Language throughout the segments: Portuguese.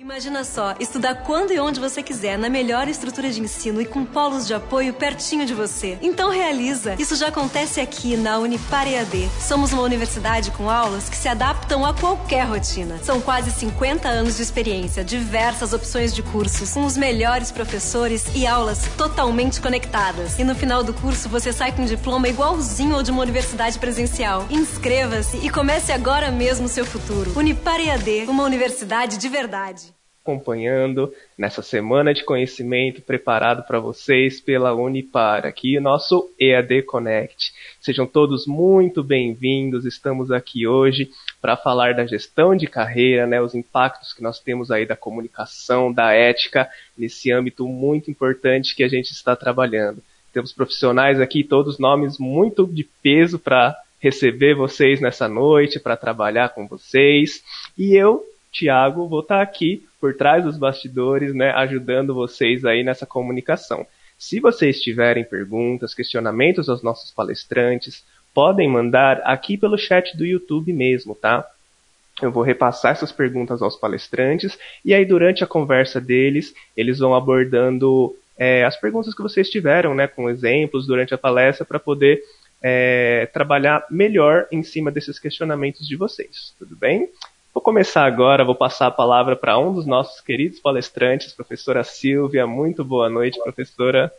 Imagina só, estudar quando e onde você quiser, na melhor estrutura de ensino e com polos de apoio pertinho de você. Então realiza! Isso já acontece aqui na Unipar EAD. Somos uma universidade com aulas que se adaptam a qualquer rotina. São quase 50 anos de experiência, diversas opções de cursos, com os melhores professores e aulas totalmente conectadas. E no final do curso você sai com um diploma igualzinho ao de uma universidade presencial. Inscreva-se e comece agora mesmo o seu futuro. Unipar EAD, uma universidade de verdade acompanhando nessa semana de conhecimento preparado para vocês pela Unipar, aqui o nosso EAD Connect. Sejam todos muito bem-vindos. Estamos aqui hoje para falar da gestão de carreira, né, os impactos que nós temos aí da comunicação, da ética nesse âmbito muito importante que a gente está trabalhando. Temos profissionais aqui, todos nomes muito de peso para receber vocês nessa noite, para trabalhar com vocês. E eu Tiago, vou estar aqui por trás dos bastidores, né, ajudando vocês aí nessa comunicação. Se vocês tiverem perguntas, questionamentos aos nossos palestrantes, podem mandar aqui pelo chat do YouTube mesmo, tá? Eu vou repassar essas perguntas aos palestrantes e aí durante a conversa deles, eles vão abordando é, as perguntas que vocês tiveram, né, com exemplos durante a palestra para poder é, trabalhar melhor em cima desses questionamentos de vocês. Tudo bem? Vou começar agora, vou passar a palavra para um dos nossos queridos palestrantes, professora Silvia. Muito boa noite, professora.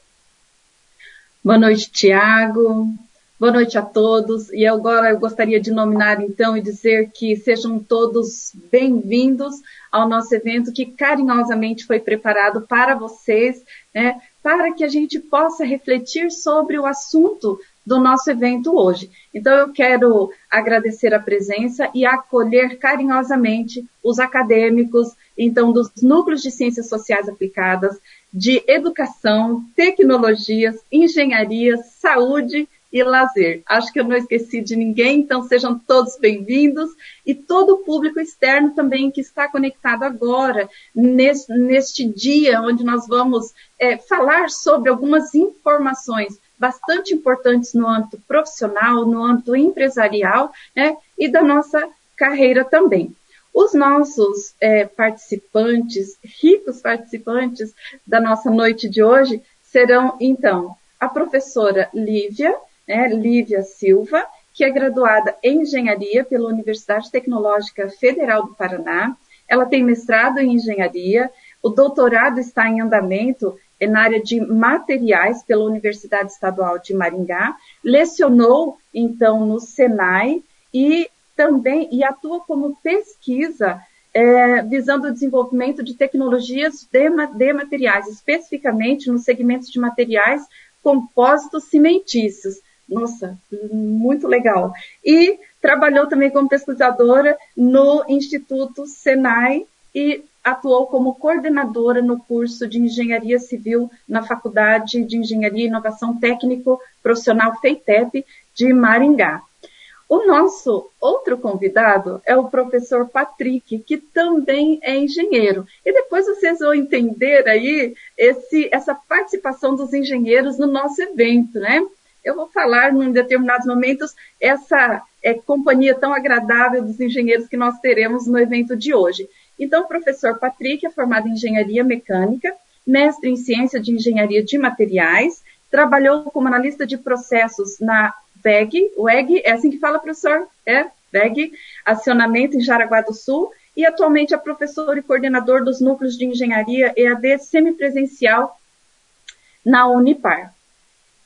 Boa noite, Tiago. Boa noite a todos. E agora eu gostaria de nominar então e dizer que sejam todos bem-vindos ao nosso evento que carinhosamente foi preparado para vocês, né, para que a gente possa refletir sobre o assunto do nosso evento hoje. Então eu quero agradecer a presença e acolher carinhosamente os acadêmicos, então dos núcleos de ciências sociais aplicadas, de educação, tecnologias, engenharia, saúde e lazer. Acho que eu não esqueci de ninguém, então sejam todos bem-vindos e todo o público externo também que está conectado agora neste, neste dia onde nós vamos é, falar sobre algumas informações bastante importantes no âmbito profissional, no âmbito empresarial, né, e da nossa carreira também. Os nossos é, participantes, ricos participantes da nossa noite de hoje, serão, então, a professora Lívia, né, Lívia Silva, que é graduada em Engenharia pela Universidade Tecnológica Federal do Paraná. Ela tem mestrado em Engenharia, o doutorado está em andamento na área de materiais pela Universidade Estadual de Maringá, lecionou então no Senai e também e atua como pesquisa é, visando o desenvolvimento de tecnologias de, de materiais, especificamente nos segmentos de materiais compósitos cimentícios. Nossa, muito legal. E trabalhou também como pesquisadora no Instituto Senai e atuou como coordenadora no curso de Engenharia Civil na Faculdade de Engenharia e Inovação Técnico Profissional FEITEP de Maringá. O nosso outro convidado é o professor Patrick, que também é engenheiro. E depois vocês vão entender aí esse, essa participação dos engenheiros no nosso evento, né? Eu vou falar em determinados momentos essa é, companhia tão agradável dos engenheiros que nós teremos no evento de hoje. Então, o professor Patrick é formado em engenharia mecânica, mestre em ciência de engenharia de materiais, trabalhou como analista de processos na VEG, WEG, é assim que fala, professor? É, VEG, acionamento em Jaraguá do Sul, e atualmente é professor e coordenador dos núcleos de engenharia EAD semipresencial na Unipar.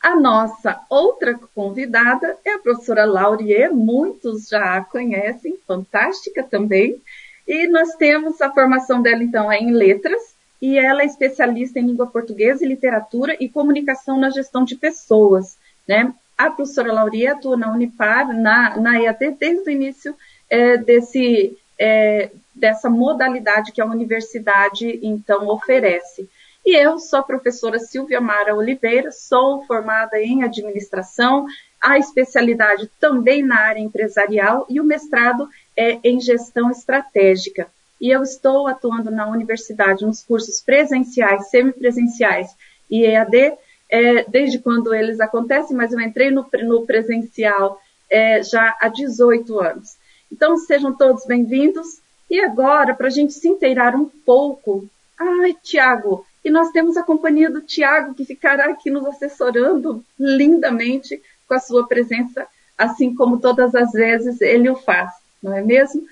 A nossa outra convidada é a professora Laurier, muitos já a conhecem, fantástica também, e nós temos a formação dela, então, é em letras, e ela é especialista em língua portuguesa e literatura e comunicação na gestão de pessoas, né? A professora Lauria atua na Unipar, na, na EAD, desde o início é, desse, é, dessa modalidade que a universidade, então, oferece. E eu sou a professora Silvia Mara Oliveira, sou formada em administração, a especialidade também na área empresarial e o mestrado é em gestão estratégica. E eu estou atuando na universidade nos cursos presenciais, semipresenciais e EAD, é, desde quando eles acontecem, mas eu entrei no, no presencial é, já há 18 anos. Então, sejam todos bem-vindos E agora, para a gente se inteirar um pouco, ai, Tiago, e nós temos a companhia do Tiago, que ficará aqui nos assessorando lindamente com a sua presença, assim como todas as vezes ele o faz, não é mesmo?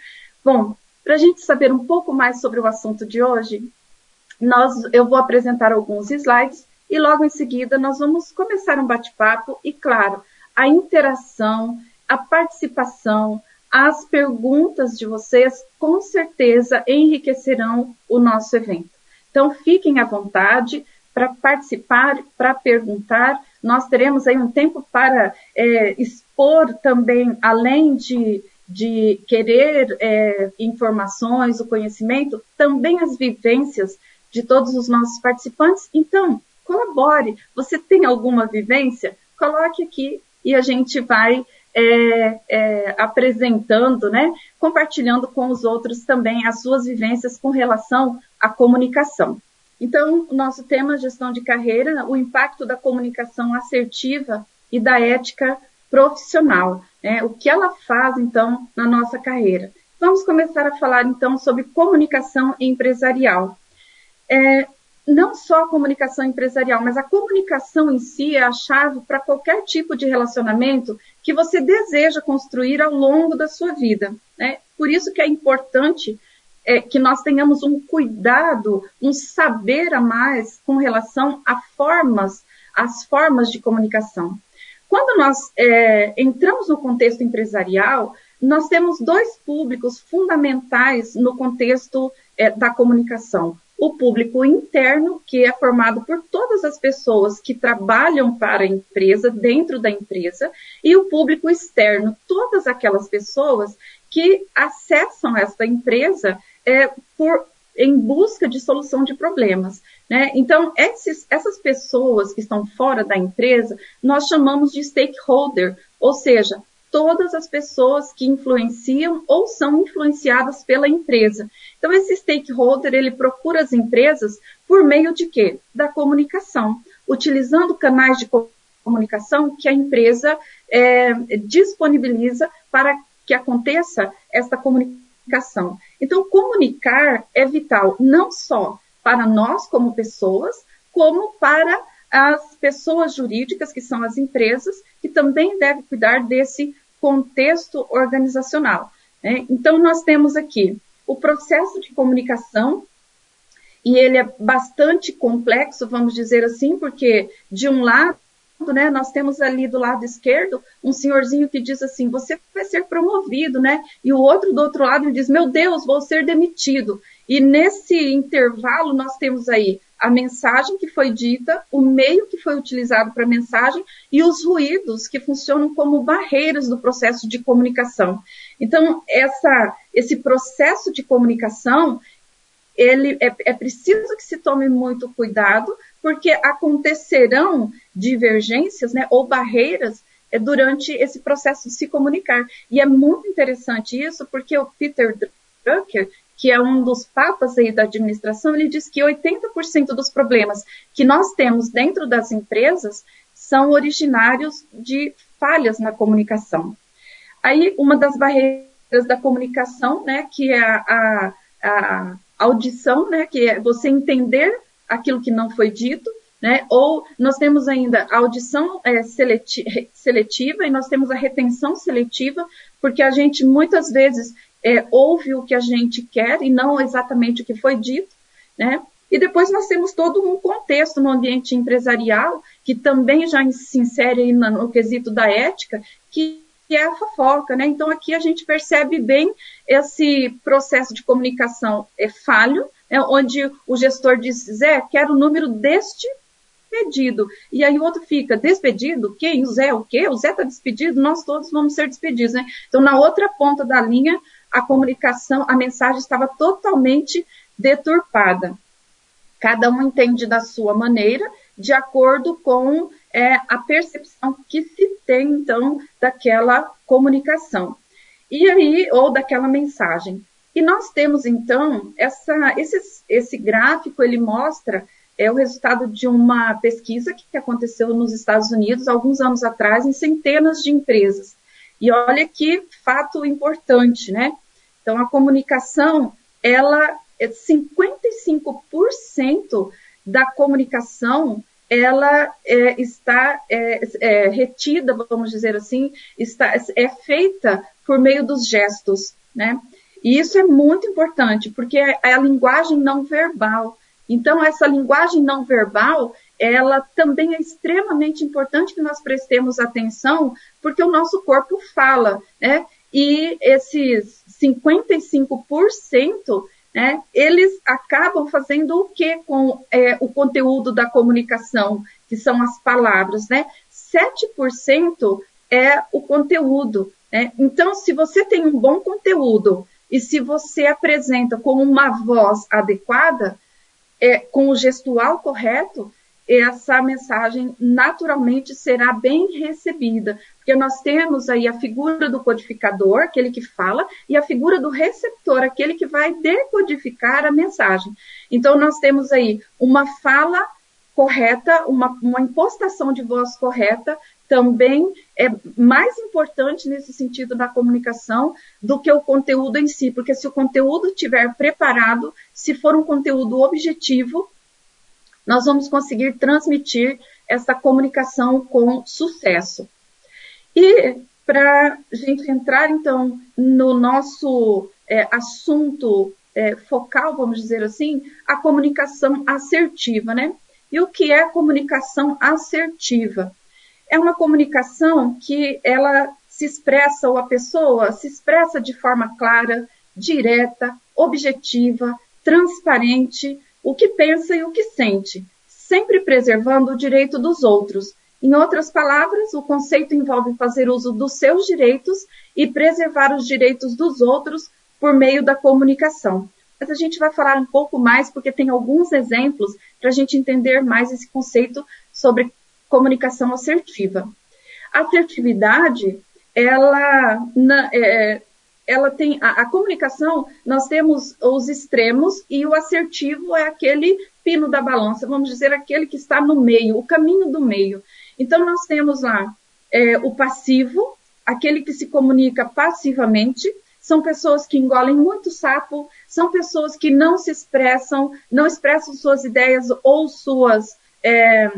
Bom, para a gente saber um pouco mais sobre o assunto de hoje, nós, eu vou apresentar alguns slides e logo em seguida nós vamos começar um bate-papo e, claro, a interação, a participação, as perguntas de vocês com certeza enriquecerão o nosso evento. Então, fiquem à vontade para participar, para perguntar. Nós teremos aí um tempo para é, expor também, além de, de querer é, informações, o conhecimento, também as vivências de todos os nossos participantes. Então, colabore. Você tem alguma vivência? Coloque aqui e a gente vai é, é, apresentando, né, compartilhando com os outros também as suas vivências com relação à comunicação. Então, o nosso tema gestão de carreira, o impacto da comunicação assertiva e da ética profissional, né, o que ela faz então na nossa carreira. Vamos começar a falar então sobre comunicação empresarial. É, não só a comunicação empresarial, mas a comunicação em si é a chave para qualquer tipo de relacionamento que você deseja construir ao longo da sua vida. Né? Por isso que é importante é, que nós tenhamos um cuidado, um saber a mais com relação a formas, as formas de comunicação. Quando nós é, entramos no contexto empresarial, nós temos dois públicos fundamentais no contexto é, da comunicação. O público interno, que é formado por todas as pessoas que trabalham para a empresa, dentro da empresa, e o público externo, todas aquelas pessoas que acessam esta empresa é, por, em busca de solução de problemas. Né? Então, esses, essas pessoas que estão fora da empresa, nós chamamos de stakeholder, ou seja, todas as pessoas que influenciam ou são influenciadas pela empresa. Então, esse stakeholder, ele procura as empresas por meio de quê? Da comunicação, utilizando canais de comunicação que a empresa é, disponibiliza para que aconteça esta comunicação. Então, comunicar é vital não só para nós como pessoas, como para as pessoas jurídicas, que são as empresas, que também devem cuidar desse contexto organizacional. Né? Então, nós temos aqui o processo de comunicação, e ele é bastante complexo, vamos dizer assim, porque, de um lado, né, nós temos ali do lado esquerdo um senhorzinho que diz assim: você vai ser promovido, né? E o outro do outro lado diz: meu Deus, vou ser demitido. E nesse intervalo nós temos aí a mensagem que foi dita, o meio que foi utilizado para a mensagem e os ruídos que funcionam como barreiras do processo de comunicação. Então, essa, esse processo de comunicação, ele é, é preciso que se tome muito cuidado, porque acontecerão divergências, né, ou barreiras é, durante esse processo de se comunicar. E é muito interessante isso, porque o Peter Drucker, que é um dos papas aí da administração, ele diz que 80% dos problemas que nós temos dentro das empresas são originários de falhas na comunicação. Aí, uma das barreiras da comunicação, né, que é a, a, a audição, né, que é você entender aquilo que não foi dito, né, ou nós temos ainda a audição é, seletiva e nós temos a retenção seletiva, porque a gente muitas vezes é, ouve o que a gente quer e não exatamente o que foi dito, né? E depois nós temos todo um contexto no ambiente empresarial, que também já se insere no, quesito da ética, que é a fofoca, né? Então aqui a gente percebe bem esse processo de comunicação é falho, onde o gestor diz, Zé, quero o número deste pedido. E aí o outro fica, despedido? Quem? O Zé? O quê? O Zé está despedido? Nós todos vamos ser despedidos, né? Então, na outra ponta da linha, a comunicação, a mensagem estava totalmente deturpada. Cada um entende da sua maneira, de acordo com é, a percepção que se tem, então, daquela comunicação. E aí, ou daquela mensagem. E nós temos, então, essa, esse, esse gráfico, ele mostra é o resultado de uma pesquisa que aconteceu nos Estados Unidos alguns anos atrás em centenas de empresas. E olha que fato importante, né? Então, a comunicação, ela é 55% da comunicação ela é, está é, é, retida, vamos dizer assim, está, é feita por meio dos gestos, né? E isso é muito importante, porque é, a linguagem não verbal. Então, essa linguagem não verbal, ela também é extremamente importante que nós prestemos atenção, porque o nosso corpo fala, né? E esses 55%, né, eles acabam fazendo o que com é, o conteúdo da comunicação, que são as palavras, né? 7% é o conteúdo. Né? Então, se você tem um bom conteúdo e se você apresenta com uma voz adequada, é, com o gestual correto, essa mensagem naturalmente será bem recebida, porque nós temos aí a figura do codificador, aquele que fala, e a figura do receptor, aquele que vai decodificar a mensagem. Então, nós temos aí uma fala correta, uma, uma impostação de voz correta, também é mais importante nesse sentido da comunicação do que o conteúdo em si, porque se o conteúdo estiver preparado, se for um conteúdo objetivo, nós vamos conseguir transmitir essa comunicação com sucesso. E para a gente entrar então no nosso é, assunto é, focal, vamos dizer assim, a comunicação assertiva, né? E o que é comunicação assertiva? É uma comunicação que ela se expressa, ou a pessoa se expressa de forma clara, direta, objetiva, transparente, o que pensa e o que sente, sempre preservando o direito dos outros. Em outras palavras, o conceito envolve fazer uso dos seus direitos e preservar os direitos dos outros por meio da comunicação. Mas a gente vai falar um pouco mais, porque tem alguns exemplos para a gente entender mais esse conceito sobre comunicação assertiva. A assertividade, ela, na, é, ela tem a, a, comunicação, nós temos os extremos e o assertivo é aquele pino da balança, vamos dizer aquele que está no meio, o caminho do meio. Então nós temos lá é, o passivo, aquele que se comunica passivamente, são pessoas que engolem muito sapo, são pessoas que não se expressam, não expressam suas ideias ou suas é,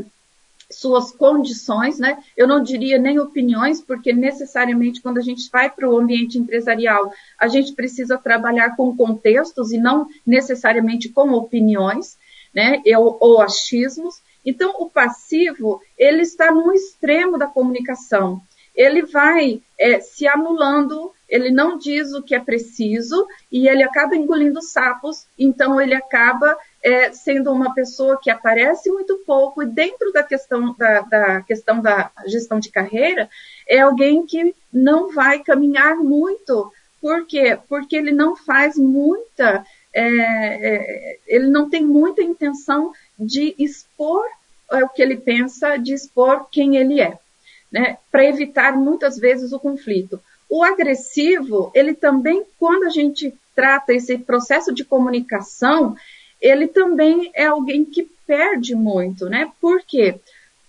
suas condições, né? Eu não diria nem opiniões, porque necessariamente quando a gente vai para o ambiente empresarial, a gente precisa trabalhar com contextos e não necessariamente com opiniões, né? Eu, ou achismos. Então, o passivo, ele está no extremo da comunicação. Ele vai é, se amulando, ele não diz o que é preciso e ele acaba engolindo sapos, então ele acaba é, sendo uma pessoa que aparece muito pouco e dentro da questão da, da, questão da gestão de carreira é alguém que não vai caminhar muito. Por quê? Porque ele não faz muita, é, é, ele não tem muita intenção de expor é, o que ele pensa, de expor quem ele é, né? Para evitar muitas vezes o conflito. O agressivo, ele também, quando a gente trata esse processo de comunicação, ele também é alguém que perde muito, né? Por quê?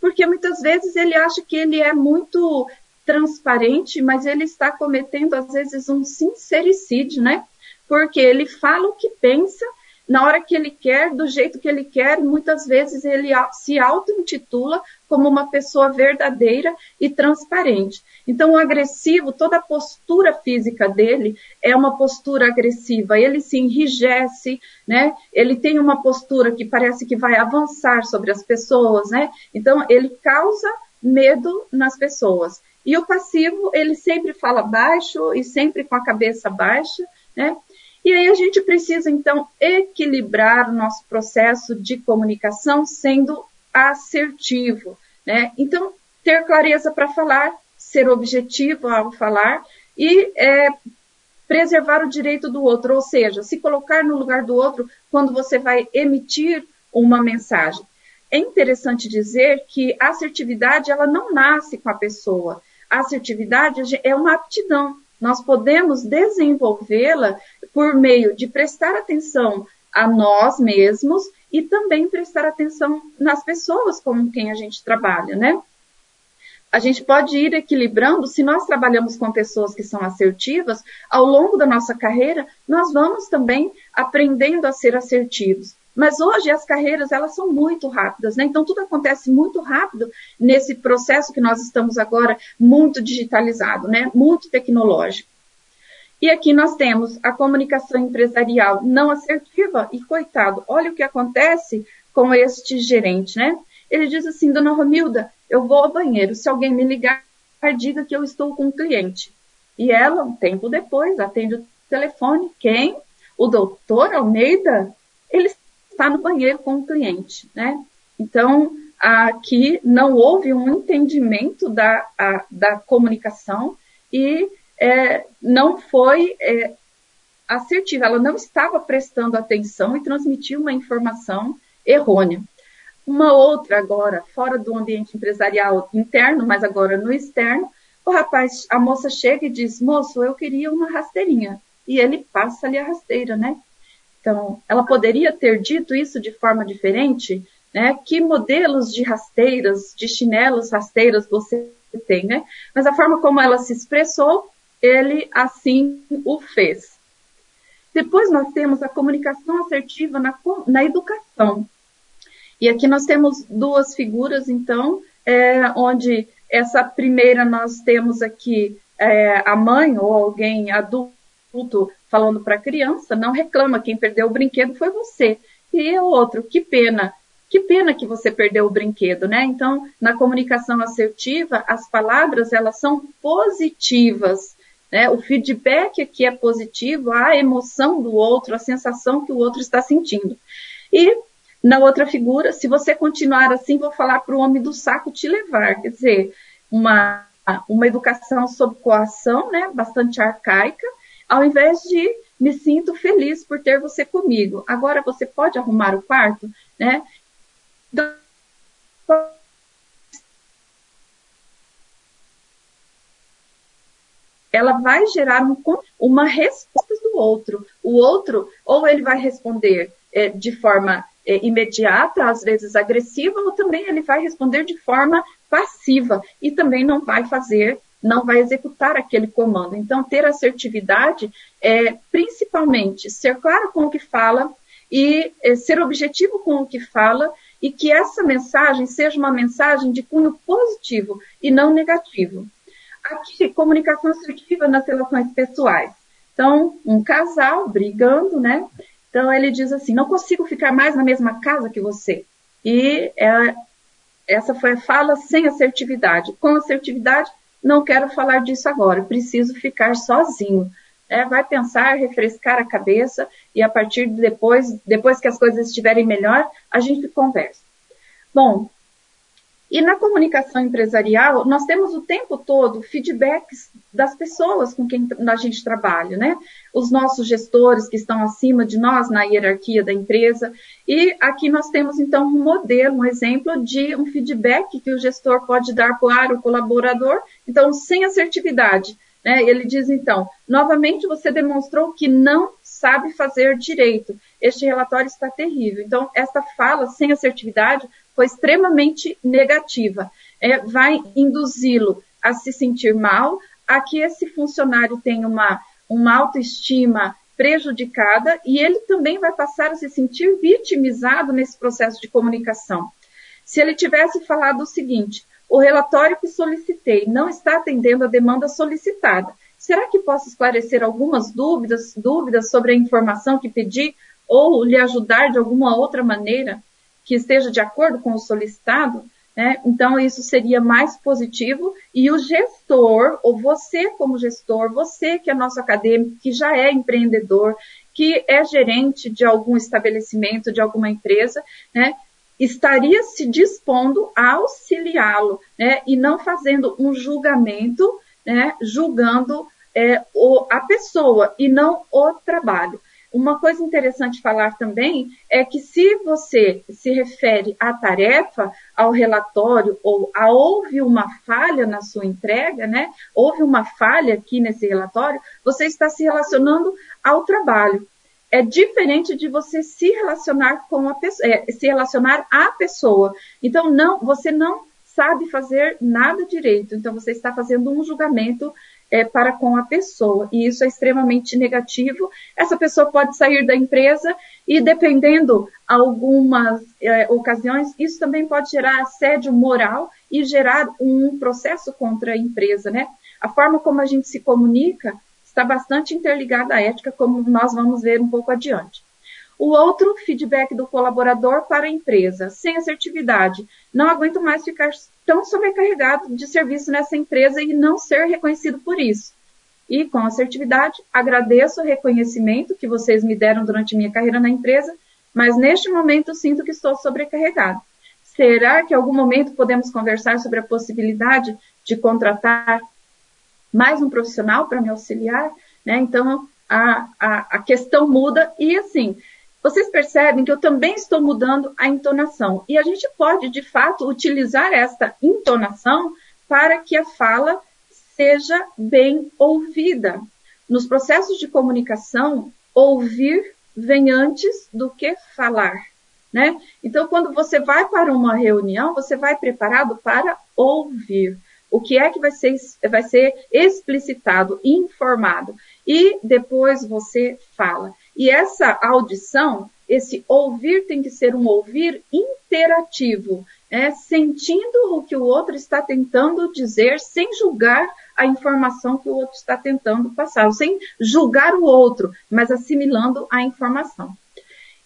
Porque muitas vezes ele acha que ele é muito transparente, mas ele está cometendo às vezes um sincericídio, né? Porque ele fala o que pensa, na hora que ele quer, do jeito que ele quer, muitas vezes ele se auto-intitula como uma pessoa verdadeira e transparente. Então, o agressivo, toda a postura física dele é uma postura agressiva. Ele se enrijece, né? Ele tem uma postura que parece que vai avançar sobre as pessoas, né? Então, ele causa medo nas pessoas. E o passivo, ele sempre fala baixo e sempre com a cabeça baixa, né? E aí a gente precisa, então, equilibrar nosso processo de comunicação sendo assertivo, né? Então, ter clareza para falar, ser objetivo ao falar e é, preservar o direito do outro, ou seja, se colocar no lugar do outro quando você vai emitir uma mensagem. É interessante dizer que a assertividade ela não nasce com a pessoa. A assertividade é uma aptidão. Nós podemos desenvolvê-la por meio de prestar atenção a nós mesmos e também prestar atenção nas pessoas com quem a gente trabalha, né? A gente pode ir equilibrando, se nós trabalhamos com pessoas que são assertivas, ao longo da nossa carreira, nós vamos também aprendendo a ser assertivos. Mas hoje as carreiras elas são muito rápidas, né? Então tudo acontece muito rápido nesse processo que nós estamos agora muito digitalizado, né? Muito tecnológico. E aqui nós temos a comunicação empresarial não assertiva e coitado, olha o que acontece com este gerente, né? Ele diz assim, dona Romilda, eu vou ao banheiro, se alguém me ligar, diga que eu estou com um cliente. E ela, um tempo depois, atende o telefone. Quem? O doutor Almeida? Ele está no banheiro com o cliente, né? Então, aqui não houve um entendimento da, a, da comunicação e é, não foi é, assertiva, ela não estava prestando atenção e transmitiu uma informação errônea. Uma outra agora, fora do ambiente empresarial interno, mas agora no externo, o rapaz, a moça chega e diz, moço, eu queria uma rasteirinha. E ele passa ali a rasteira, né? Então, ela poderia ter dito isso de forma diferente, né? Que modelos de rasteiras, de chinelos rasteiras você tem, né? Mas a forma como ela se expressou, ele assim o fez. Depois nós temos a comunicação assertiva na, na educação. E aqui nós temos duas figuras, então, é, onde essa primeira nós temos aqui é, a mãe ou alguém adulto falando para a criança, não reclama, quem perdeu o brinquedo foi você. E o outro, que pena, que pena que você perdeu o brinquedo, né? Então, na comunicação assertiva, as palavras elas são positivas, né? O feedback aqui é positivo, a emoção do outro, a sensação que o outro está sentindo. E na outra figura, se você continuar assim, vou falar para o homem do saco te levar. Quer dizer, uma, uma educação sob coação, né, bastante arcaica, ao invés de me sinto feliz por ter você comigo. Agora você pode arrumar o quarto, né? ela vai gerar um, uma resposta do outro. O outro, ou ele vai responder é, de forma é, imediata, às vezes agressiva, ou também ele vai responder de forma passiva e também não vai fazer, não vai executar aquele comando. Então, ter assertividade é principalmente ser claro com o que fala e é, ser objetivo com o que fala e que essa mensagem seja uma mensagem de cunho positivo e não negativo. Aqui, comunicação assertiva nas relações pessoais. Então, um casal brigando, né? Então ele diz assim: não consigo ficar mais na mesma casa que você. E é, essa foi a fala sem assertividade. Com assertividade, não quero falar disso agora, preciso ficar sozinho. É, vai pensar, refrescar a cabeça e a partir de depois, depois que as coisas estiverem melhor, a gente conversa. Bom, e na comunicação empresarial, nós temos o tempo todo feedbacks das pessoas com quem a gente trabalha, né? Os nossos gestores que estão acima de nós na hierarquia da empresa. E aqui nós temos, então, um modelo, um exemplo de um feedback que o gestor pode dar para o colaborador, então, sem assertividade. Né? Ele diz, então, novamente você demonstrou que não sabe fazer direito. Este relatório está terrível. Então, essa fala sem assertividade foi extremamente negativa. É, vai induzi-lo a se sentir mal, a que esse funcionário tenha uma, uma autoestima prejudicada e ele também vai passar a se sentir vitimizado nesse processo de comunicação. Se ele tivesse falado o seguinte: o relatório que solicitei não está atendendo a demanda solicitada. Será que posso esclarecer algumas dúvidas, dúvidas sobre a informação que pedi ou lhe ajudar de alguma outra maneira? Que esteja de acordo com o solicitado, né? então isso seria mais positivo e o gestor, ou você como gestor, você que é nosso acadêmico, que já é empreendedor, que é gerente de algum estabelecimento, de alguma empresa, né? estaria se dispondo a auxiliá-lo, né? E não fazendo um julgamento, né? Julgando é, o, a pessoa e não o trabalho. Uma coisa interessante falar também é que se você se refere à tarefa, ao relatório, ou a houve uma falha na sua entrega, né? Houve uma falha aqui nesse relatório, você está se relacionando ao trabalho. É diferente de você se relacionar com a pessoa, é, se relacionar à pessoa. Então, não, você não sabe fazer nada direito. Então, você está fazendo um julgamento é, para com a pessoa, e isso é extremamente negativo. Essa pessoa pode sair da empresa e, dependendo algumas é, ocasiões, isso também pode gerar assédio moral e gerar um processo contra a empresa, né? A forma como a gente se comunica está bastante interligada à ética, como nós vamos ver um pouco adiante. O outro, feedback do colaborador para a empresa. Sem assertividade, não aguento mais ficar tão sobrecarregado de serviço nessa empresa e não ser reconhecido por isso. E com assertividade, agradeço o reconhecimento que vocês me deram durante minha carreira na empresa, mas neste momento sinto que estou sobrecarregado. Será que em algum momento podemos conversar sobre a possibilidade de contratar mais um profissional para me auxiliar? Né? Então, a, a, a questão muda e assim, vocês percebem que eu também estou mudando a entonação. E a gente pode, de fato, utilizar esta entonação para que a fala seja bem ouvida. Nos processos de comunicação, ouvir vem antes do que falar. Né? Então, quando você vai para uma reunião, você vai preparado para ouvir. O que é que vai ser, vai ser explicitado, informado. E depois você fala. E essa audição, esse ouvir tem que ser um ouvir interativo, né? sentindo o que o outro está tentando dizer, sem julgar a informação que o outro está tentando passar, sem julgar o outro, mas assimilando a informação.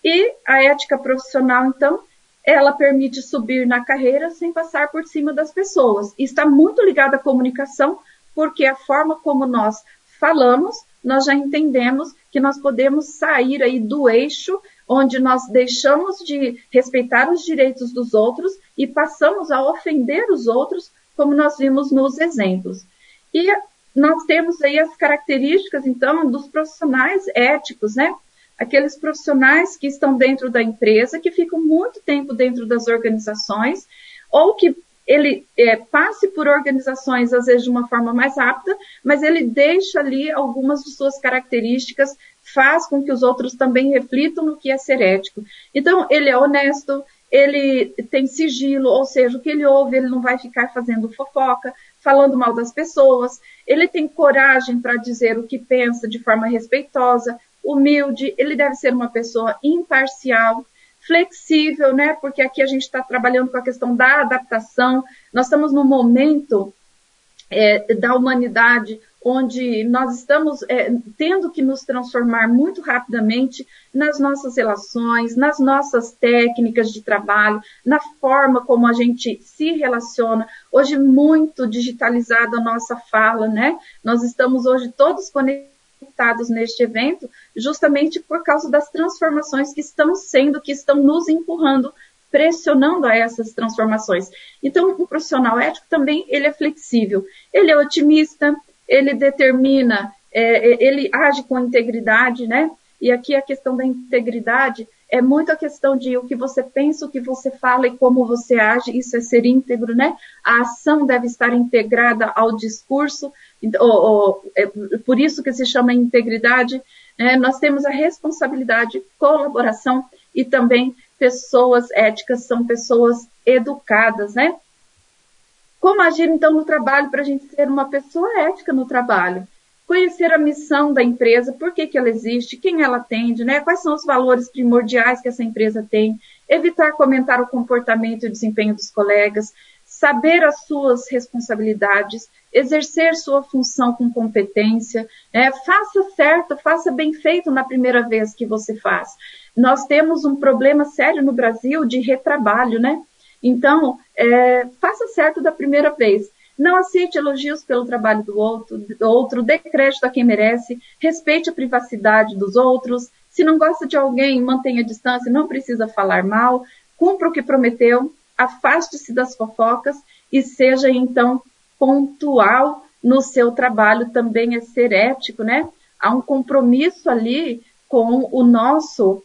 E a ética profissional, então, ela permite subir na carreira sem passar por cima das pessoas. E está muito ligada à comunicação, porque a forma como nós falamos, nós já entendemos que nós podemos sair aí do eixo onde nós deixamos de respeitar os direitos dos outros e passamos a ofender os outros, como nós vimos nos exemplos. E nós temos aí as características, então, dos profissionais éticos, né? Aqueles profissionais que estão dentro da empresa, que ficam muito tempo dentro das organizações, ou que ele é, passe por organizações, às vezes de uma forma mais rápida, mas ele deixa ali algumas de suas características, faz com que os outros também reflitam no que é ser ético. Então, ele é honesto, ele tem sigilo, ou seja, o que ele ouve, ele não vai ficar fazendo fofoca, falando mal das pessoas, ele tem coragem para dizer o que pensa de forma respeitosa, humilde, ele deve ser uma pessoa imparcial, flexível, né? Porque aqui a gente está trabalhando com a questão da adaptação. Nós estamos num momento é, da humanidade onde nós estamos é, tendo que nos transformar muito rapidamente nas nossas relações, nas nossas técnicas de trabalho, na forma como a gente se relaciona. Hoje muito digitalizada a nossa fala, né? Nós estamos hoje todos conectados neste evento, justamente por causa das transformações que estão sendo, que estão nos empurrando, pressionando a essas transformações. Então, o profissional ético também ele é flexível, ele é otimista, ele determina, é, é ele age com integridade, né? E aqui a questão da integridade é muito a questão de o que você pensa, o que você fala e como você age, isso é ser íntegro, né? A ação deve estar integrada ao discurso, ou, ou, é por isso que se chama integridade. Né? Nós temos a responsabilidade, colaboração e também pessoas éticas são pessoas educadas, né? Como agir então no trabalho para a gente ser uma pessoa ética no trabalho? conhecer a missão da empresa, por que, que ela existe, quem ela atende, né? quais são os valores primordiais que essa empresa tem, evitar comentar o comportamento e o desempenho dos colegas, saber as suas responsabilidades, exercer sua função com competência, né? faça certo, faça bem feito na primeira vez que você faz. Nós temos um problema sério no Brasil de retrabalho, né? Então, é, faça certo da primeira vez. Não aceite elogios pelo trabalho do outro, do outro, dê crédito a quem merece, respeite a privacidade dos outros. Se não gosta de alguém, mantenha a distância, não precisa falar mal, cumpra o que prometeu, afaste-se das fofocas e seja então pontual no seu trabalho, também é ser ético, né? Há um compromisso ali com o nosso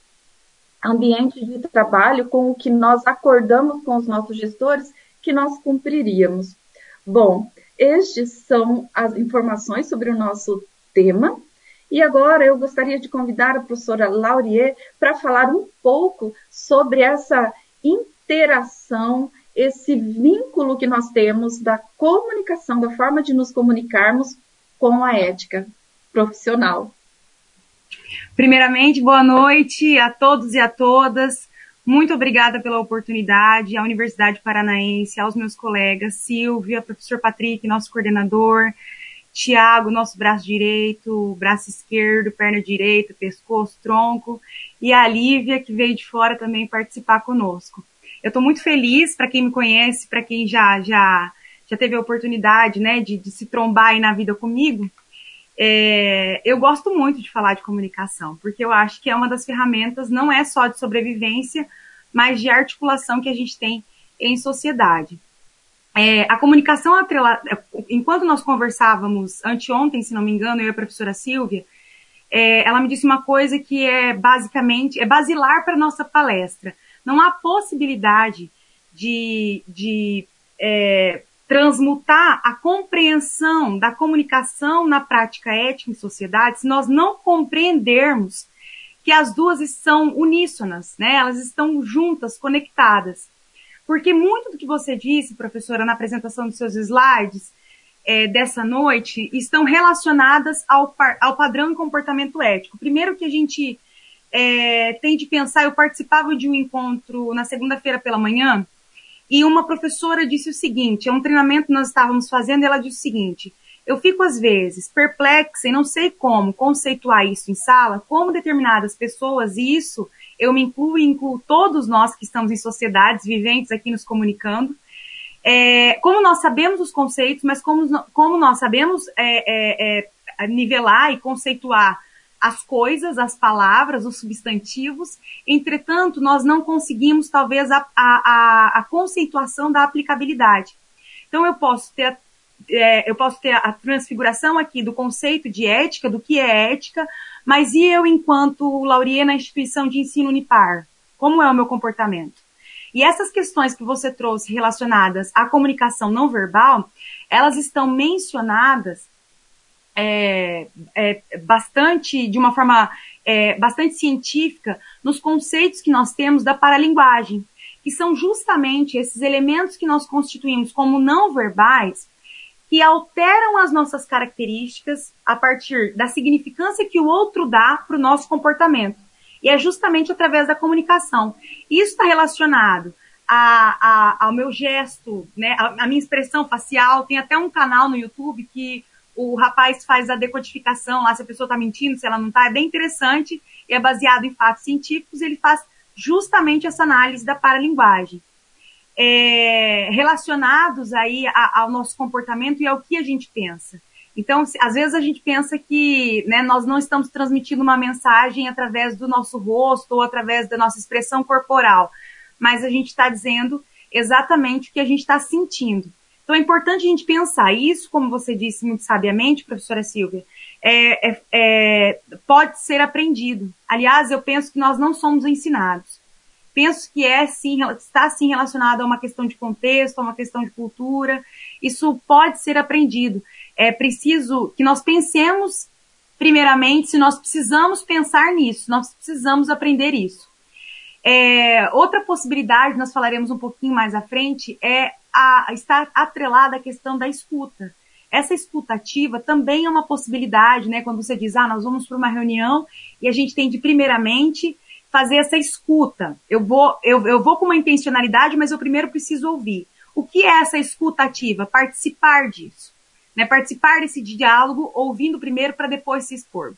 ambiente de trabalho, com o que nós acordamos com os nossos gestores, que nós cumpriríamos. Bom, estes são as informações sobre o nosso tema. E agora eu gostaria de convidar a professora Laurier para falar um pouco sobre essa interação esse vínculo que nós temos da comunicação, da forma de nos comunicarmos com a ética profissional. Primeiramente, boa noite a todos e a todas. Muito obrigada pela oportunidade, à Universidade Paranaense, aos meus colegas, Silvia, professor Patrick, nosso coordenador, Tiago, nosso braço direito, braço esquerdo, perna direita, pescoço, tronco, e a Lívia, que veio de fora também participar conosco. Eu estou muito feliz, para quem me conhece, para quem já, já, já teve a oportunidade né, de, de se trombar aí na vida comigo, é, eu gosto muito de falar de comunicação, porque eu acho que é uma das ferramentas, não é só de sobrevivência, mas de articulação que a gente tem em sociedade. É, a comunicação atrelada, enquanto nós conversávamos anteontem, se não me engano, eu e a professora Silvia, é, ela me disse uma coisa que é basicamente, é basilar para nossa palestra. Não há possibilidade de, de é, transmutar a compreensão da comunicação na prática ética em sociedade se nós não compreendermos que as duas são uníssonas, né? Elas estão juntas, conectadas. Porque muito do que você disse, professora, na apresentação dos seus slides é, dessa noite, estão relacionadas ao, ao padrão e comportamento ético. Primeiro que a gente é, tem de pensar, eu participava de um encontro na segunda-feira pela manhã, e uma professora disse o seguinte, é um treinamento que nós estávamos fazendo, e ela disse o seguinte, eu fico às vezes perplexa e não sei como conceituar isso em sala, como determinadas pessoas, e isso eu me incluo e incluo todos nós que estamos em sociedades viventes aqui nos comunicando, é, como nós sabemos os conceitos, mas como, como nós sabemos é, é, é nivelar e conceituar as coisas, as palavras, os substantivos. Entretanto, nós não conseguimos, talvez, a, a, a conceituação da aplicabilidade. Então, eu posso ter é, eu posso ter a transfiguração aqui do conceito de ética, do que é ética, mas e eu enquanto Laurier na instituição de ensino Unipar? Como é o meu comportamento? E essas questões que você trouxe relacionadas à comunicação não verbal, elas estão mencionadas é, é, bastante, de uma forma é, bastante científica, nos conceitos que nós temos da paralinguagem, que são justamente esses elementos que nós constituímos como não verbais, que alteram as nossas características a partir da significância que o outro dá para o nosso comportamento. E é justamente através da comunicação. Isso está relacionado a, a, ao meu gesto, né, a, a minha expressão facial. Tem até um canal no YouTube que o rapaz faz a decodificação lá, se a pessoa está mentindo, se ela não está, é bem interessante, é baseado em fatos científicos, ele faz justamente essa análise da paralinguagem. É, relacionados aí a, ao nosso comportamento e ao que a gente pensa. Então, se, às vezes a gente pensa que né, nós não estamos transmitindo uma mensagem através do nosso rosto ou através da nossa expressão corporal, mas a gente está dizendo exatamente o que a gente está sentindo. Então é importante a gente pensar isso, como você disse muito sabiamente, professora Silvia, é, é, é, pode ser aprendido. Aliás, eu penso que nós não somos ensinados. Penso que é sim, está sim relacionado a uma questão de contexto, a uma questão de cultura. Isso pode ser aprendido. É preciso que nós pensemos, primeiramente, se nós precisamos pensar nisso, nós precisamos aprender isso. É, outra possibilidade, nós falaremos um pouquinho mais à frente, é a, estar atrelada à questão da escuta. Essa escutativa também é uma possibilidade, né? Quando você diz, ah, nós vamos para uma reunião e a gente tem de primeiramente fazer essa escuta. Eu vou, eu, eu vou com uma intencionalidade, mas eu primeiro preciso ouvir. O que é essa escutativa? Participar disso. Né? Participar desse diálogo, ouvindo primeiro para depois se expor.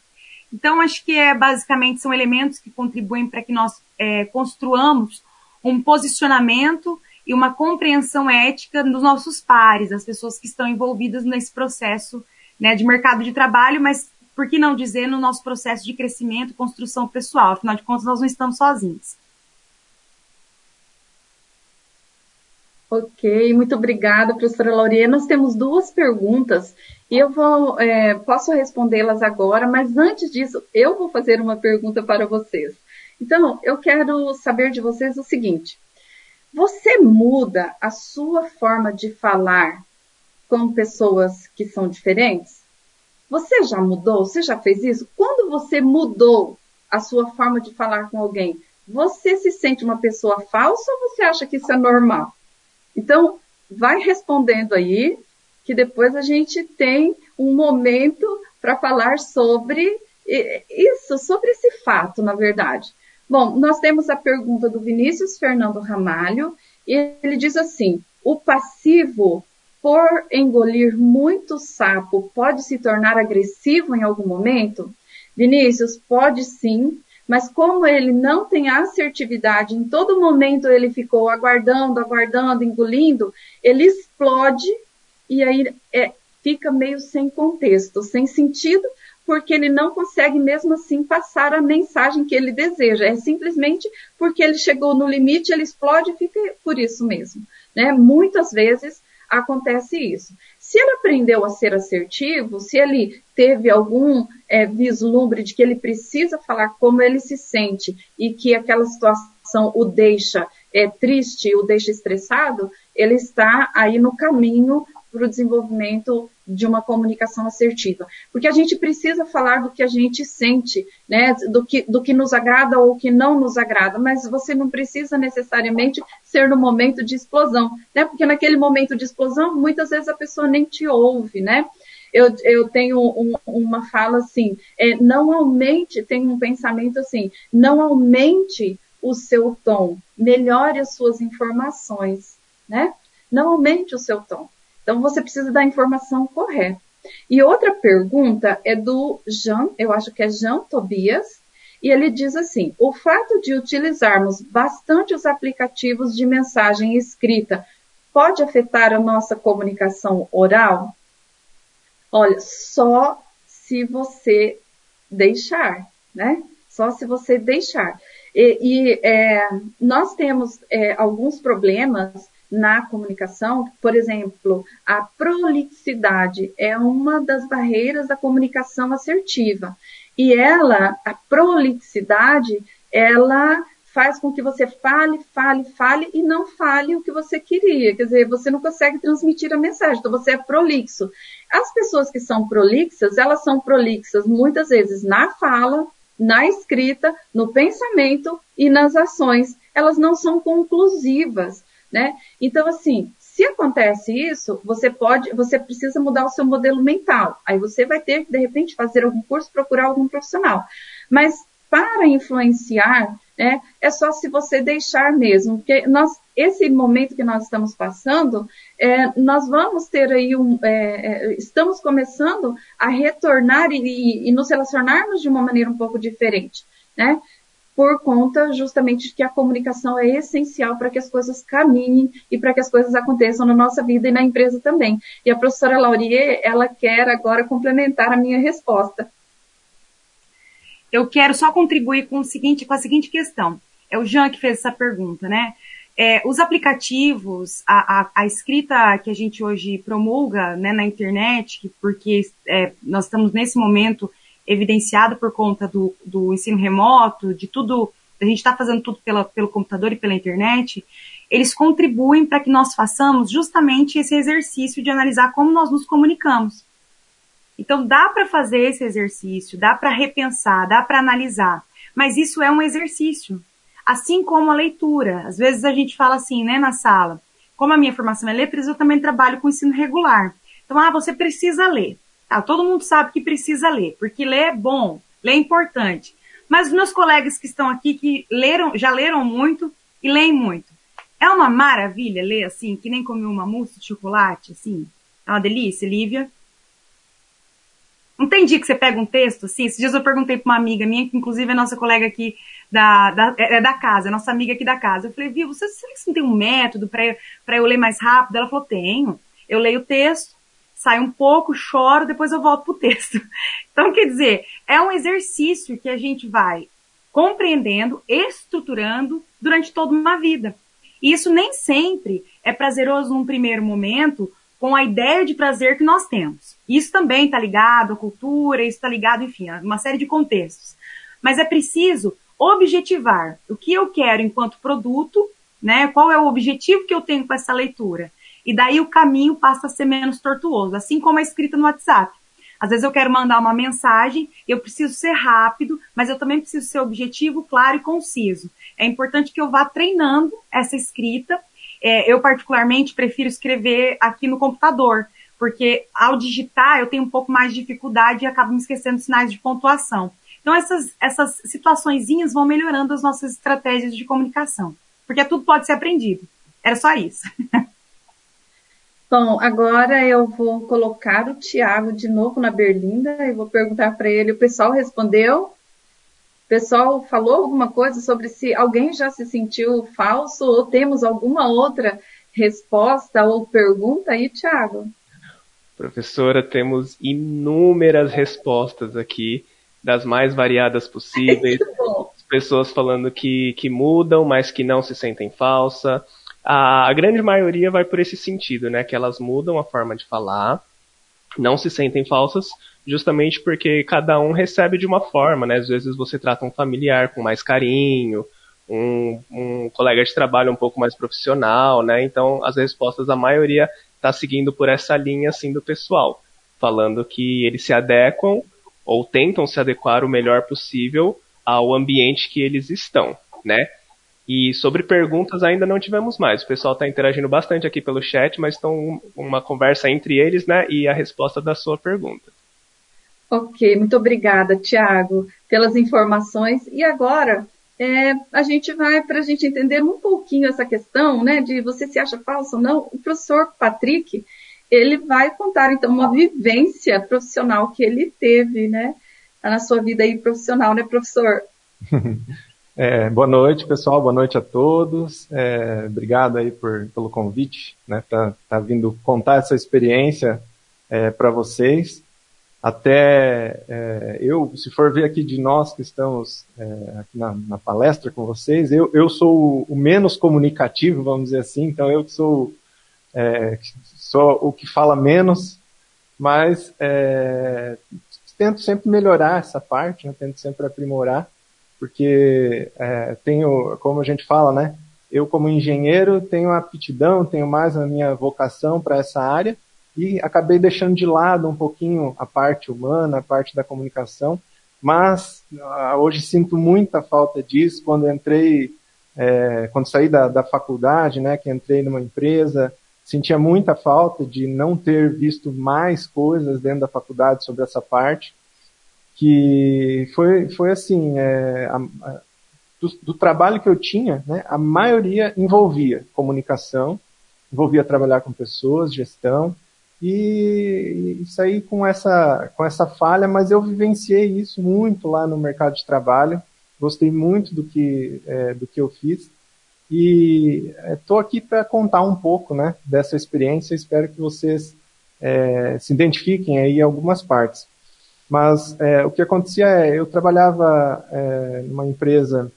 Então, acho que é, basicamente são elementos que contribuem para que nós é, construamos um posicionamento e uma compreensão ética dos nossos pares, das pessoas que estão envolvidas nesse processo né, de mercado de trabalho, mas por que não dizer no nosso processo de crescimento, construção pessoal? Afinal de contas, nós não estamos sozinhos. Ok, muito obrigada, professora Laurie. Nós temos duas perguntas e eu vou, é, posso respondê-las agora, mas antes disso, eu vou fazer uma pergunta para vocês. Então, eu quero saber de vocês o seguinte: você muda a sua forma de falar com pessoas que são diferentes? Você já mudou? Você já fez isso? Quando você mudou a sua forma de falar com alguém, você se sente uma pessoa falsa ou você acha que isso é normal? Então, vai respondendo aí, que depois a gente tem um momento para falar sobre isso, sobre esse fato, na verdade. Bom, nós temos a pergunta do Vinícius Fernando Ramalho, e ele diz assim: o passivo, por engolir muito sapo, pode se tornar agressivo em algum momento? Vinícius, pode sim, mas como ele não tem assertividade, em todo momento ele ficou aguardando, aguardando, engolindo, ele explode e aí é, fica meio sem contexto, sem sentido, porque ele não consegue mesmo assim passar a mensagem que ele deseja. É simplesmente porque ele chegou no limite, ele explode e fica por isso mesmo. Né? Muitas vezes acontece isso. Se ele aprendeu a ser assertivo, se ele teve algum é, vislumbre de que ele precisa falar como ele se sente e que aquela situação o deixa é, triste, o deixa estressado, ele está aí no caminho para o desenvolvimento de uma comunicação assertiva. Porque a gente precisa falar do que a gente sente, né? Do que, do que nos agrada ou que não nos agrada, mas você não precisa necessariamente ser no momento de explosão, né? Porque naquele momento de explosão, muitas vezes a pessoa nem te ouve, né? Eu, eu tenho um, uma fala assim, é, não aumente, tem um pensamento assim, não aumente o seu tom, melhore as suas informações, né? Não aumente o seu tom. Então você precisa da informação correta. E outra pergunta é do Jean, eu acho que é Jean Tobias, e ele diz assim: o fato de utilizarmos bastante os aplicativos de mensagem escrita pode afetar a nossa comunicação oral? Olha, só se você deixar, né? Só se você deixar. E, e é, nós temos é, alguns problemas na comunicação, por exemplo, a prolixidade é uma das barreiras da comunicação assertiva. E ela, a prolixidade, ela faz com que você fale, fale, fale e não fale o que você queria. Quer dizer, você não consegue transmitir a mensagem, então você é prolixo. As pessoas que são prolixas, elas são prolixas muitas vezes na fala, na escrita, no pensamento e nas ações. Elas não são conclusivas né? Então, assim, se acontece isso, você pode, você precisa mudar o seu modelo mental. Aí você vai ter que, de repente, fazer algum curso, procurar algum profissional. Mas para influenciar, né, é só se você deixar mesmo, porque nós, esse momento que nós estamos passando, é, nós vamos ter aí um, é, é estamos começando a retornar e, e, e nos relacionarmos de uma maneira um pouco diferente, né? Por conta justamente de que a comunicação é essencial para que as coisas caminhem e para que as coisas aconteçam na nossa vida e na empresa também. E a professora Laurier, ela quer agora complementar a minha resposta. Eu quero só contribuir com, o seguinte, com a seguinte questão. É o Jean que fez essa pergunta, né? É, os aplicativos, a, a, a, escrita que a gente hoje promulga né, na internet, porque é, nós estamos nesse momento evidenciado por conta do, do ensino remoto, de tudo, a gente está fazendo tudo pela, pelo computador e pela internet, eles contribuem para que nós façamos justamente esse exercício de analisar como nós nos comunicamos. Então dá para fazer esse exercício, dá para repensar, dá para analisar, mas isso é um exercício. Assim como a leitura. Às vezes a gente fala assim, né, na sala. Como a minha formação é letras, eu também trabalho com ensino regular. Então, ah, você precisa ler. Ah, todo mundo sabe que precisa ler, porque ler é bom, ler é importante. Mas os meus colegas que estão aqui, que leram, já leram muito e leem muito. É uma maravilha ler assim, que nem comer uma mousse de chocolate, assim. É uma delícia, Lívia. Não tem dia que você pega um texto, assim, esses dias eu perguntei para uma amiga minha, que inclusive é nossa colega aqui da, da, é, da casa, nossa amiga aqui da casa. Eu falei, viu, você, você não tem um método para eu ler mais rápido? Ela falou, tenho. Eu leio o texto, saio um pouco, choro, depois eu volto pro texto. Então, quer dizer, é um exercício que a gente vai compreendendo, estruturando durante toda uma vida. E isso nem sempre é prazeroso num primeiro momento com a ideia de prazer que nós temos. Isso também está ligado à cultura, isso está ligado, enfim, a uma série de contextos. Mas é preciso objetivar o que eu quero enquanto produto, né? Qual é o objetivo que eu tenho com essa leitura? E daí o caminho passa a ser menos tortuoso, assim como a escrita no WhatsApp. Às vezes eu quero mandar uma mensagem, eu preciso ser rápido, mas eu também preciso ser objetivo, claro e conciso. É importante que eu vá treinando essa escrita É, eu, particularmente, prefiro escrever aqui no computador, porque ao digitar eu tenho um pouco mais de dificuldade e acabo me esquecendo sinais de pontuação. Então, essas, essas vão melhorando as nossas estratégias de comunicação, porque tudo pode ser aprendido. Era só isso. Bom, agora eu vou colocar o Tiago de novo na berlinda e vou perguntar para ele. O pessoal respondeu? O pessoal falou alguma coisa sobre se alguém já se sentiu falso ou temos alguma outra resposta ou pergunta aí, Tiago? Professora, temos inúmeras respostas aqui, das mais variadas possíveis. Pessoas falando que, que mudam, mas que não se sentem falsa a, grande maioria vai por esse sentido, né? Que elas mudam a forma de falar, não se sentem falsas, justamente porque cada um recebe de uma forma, né? Às vezes você trata um familiar com mais carinho, um, um colega de trabalho um pouco mais profissional, né? Então as respostas, a maioria está seguindo por essa linha assim do pessoal, falando que eles se adequam ou tentam se adequar o melhor possível ao ambiente que eles estão, né? E sobre perguntas ainda não tivemos mais. O pessoal está interagindo bastante aqui pelo chat, mas estão uma conversa entre eles, né? E a resposta da sua pergunta. Ok, muito obrigada, Tiago, pelas informações. E agora é, a gente vai para a gente entender um pouquinho essa questão, né? De você se acha falso ou não. O professor Patrick, ele vai contar então uma vivência profissional que ele teve, né? Na sua vida aí profissional, né, professor? É, boa noite, pessoal. Boa noite a todos. É, obrigado aí por, pelo convite, né? Tá, tá vindo contar essa experiência é, para vocês. Até é, eu, se for ver aqui de nós que estamos é, aqui na, na, palestra com vocês, eu, eu sou o, menos comunicativo, vamos dizer assim. Então eu sou é, sou o que fala menos, mas tento sempre melhorar essa parte, né? tento sempre aprimorar porque é, tenho, como a gente fala, né? Eu como engenheiro tenho aptidão, tenho mais a minha vocação para essa área e acabei deixando de lado um pouquinho a parte humana, a parte da comunicação, mas ah, hoje sinto muita falta disso quando entrei, é, quando saí da, da faculdade, né? Que entrei numa empresa, sentia muita falta de não ter visto mais coisas dentro da faculdade sobre essa parte que foi, foi assim, é, a, a, do, do, trabalho que eu tinha, né, a maioria envolvia comunicação, envolvia trabalhar com pessoas, gestão, e, e saí com essa, com essa falha, mas eu vivenciei isso muito lá no mercado de trabalho, gostei muito do que, é, do que eu fiz, e estou é, aqui para contar um pouco né, dessa experiência, espero que vocês é, se identifiquem aí em algumas partes. Mas é, o que acontecia é, eu trabalhava é, numa empresa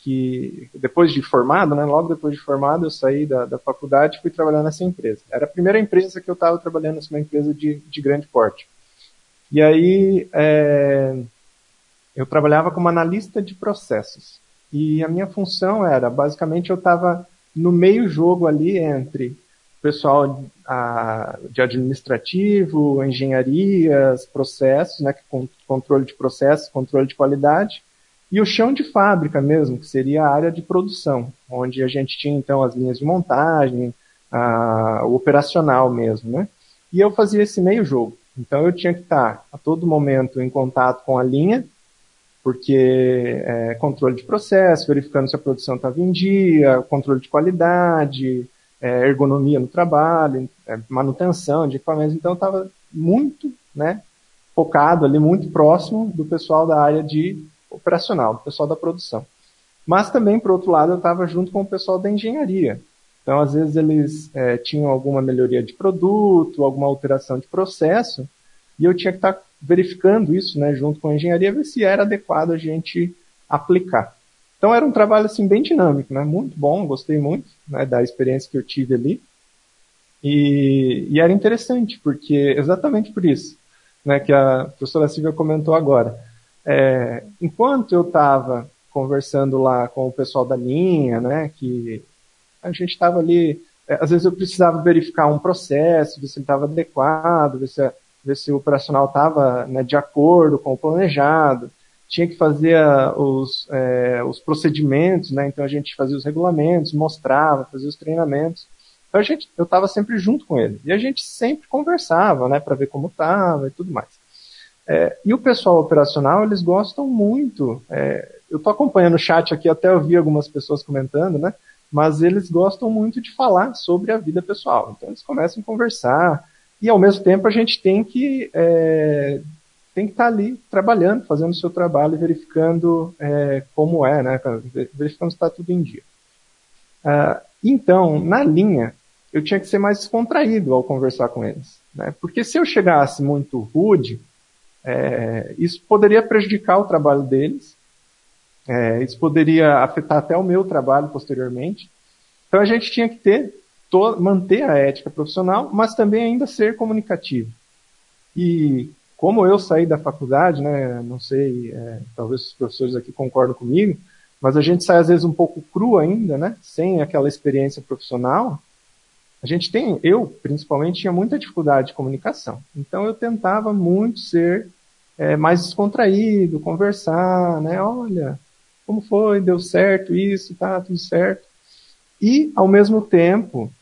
que, depois de formado, né, logo depois de formado, eu saí da, da faculdade e fui trabalhar nessa empresa. Era a primeira empresa que eu estava trabalhando, uma empresa de, de grande porte. E aí, é, eu trabalhava como analista de processos. E a minha função era, basicamente, eu estava no meio jogo ali entre pessoal a, de administrativo, engenharias, processos, né, controle de processos, controle de qualidade, e o chão de fábrica mesmo, que seria a área de produção, onde a gente tinha então as linhas de montagem, a, o operacional mesmo, né? E eu fazia esse meio jogo. Então eu tinha que estar a todo momento em contato com a linha, porque é, controle de processo, verificando se a produção estava em dia, controle de qualidade, é, ergonomia no trabalho, é, manutenção de equipamentos. Então, estava muito né, focado ali, muito próximo do pessoal da área de operacional, do pessoal da produção. Mas também, por outro lado, eu estava junto com o pessoal da engenharia. Então, às vezes, eles é, tinham alguma melhoria de produto, alguma alteração de processo, e eu tinha que estar tá verificando isso né, junto com a engenharia, ver se era adequado a gente aplicar. Então era um trabalho assim bem dinâmico, né? Muito bom, gostei muito né, da experiência que eu tive ali. E, e, era interessante, porque exatamente por isso, né, que a professora Silvia comentou agora. É, enquanto eu estava conversando lá com o pessoal da linha, né, que a gente estava ali, é, às vezes eu precisava verificar um processo, ver se ele estava adequado, ver se, ver se o operacional estava né, de acordo com o planejado tinha que fazer a, os, é, os procedimentos, né? Então a gente fazia os regulamentos, mostrava, fazia os treinamentos. Então a gente, eu estava sempre junto com ele. E a gente sempre conversava, né, para ver como estava e tudo mais. É, e o pessoal operacional, eles gostam muito. É, eu estou acompanhando o chat aqui, até ouvi algumas pessoas comentando, né? Mas eles gostam muito de falar sobre a vida pessoal. Então eles começam a conversar. E ao mesmo tempo a gente tem que tem que estar tá ali trabalhando, fazendo o seu trabalho e verificando é, como é, né? Verificando se está tudo em dia. Ah, então, na linha, eu tinha que ser mais descontraído ao conversar com eles. Né? Porque se eu chegasse muito rude, é, isso poderia prejudicar o trabalho deles, é, isso poderia afetar até o meu trabalho posteriormente. Então a gente tinha que ter, manter a ética profissional, mas também ainda ser comunicativo. E como eu saí da faculdade, né, não sei, é, talvez os professores aqui concordam comigo, mas a gente sai às vezes um pouco cru ainda, né, sem aquela experiência profissional. A gente tem, eu principalmente, tinha muita dificuldade de comunicação. Então eu tentava muito ser é, mais descontraído, conversar, né, olha, como foi, deu certo isso, tá tudo certo. E, ao mesmo tempo,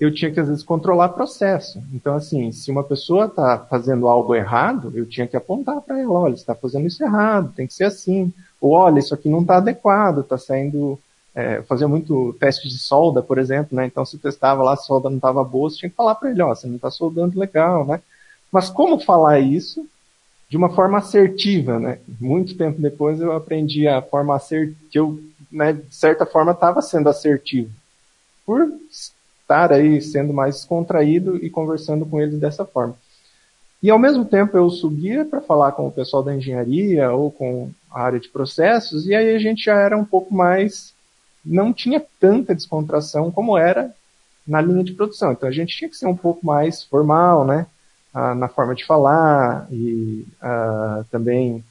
eu tinha que às vezes controlar processo. Então, assim, se uma pessoa está fazendo algo errado, eu tinha que apontar para ela, olha, está fazendo isso errado, tem que ser assim. Ou olha, isso aqui não está adequado, está saindo. É, fazia muito teste de solda, por exemplo, né? Então, se testava lá, a solda não estava boa, você tinha que falar para ele, ó, você não está soldando legal, né? Mas como falar isso de uma forma assertiva, né? Muito tempo depois eu aprendi a forma assertiva, que eu, né, de certa forma, estava sendo assertivo. Por estar aí sendo mais contraído e conversando com eles dessa forma. E ao mesmo tempo eu subia para falar com o pessoal da engenharia ou com a área de processos, e aí a gente já era um pouco mais. não tinha tanta descontração como era na linha de produção. Então a gente tinha que ser um pouco mais formal, né? Ah, na forma de falar e ah, também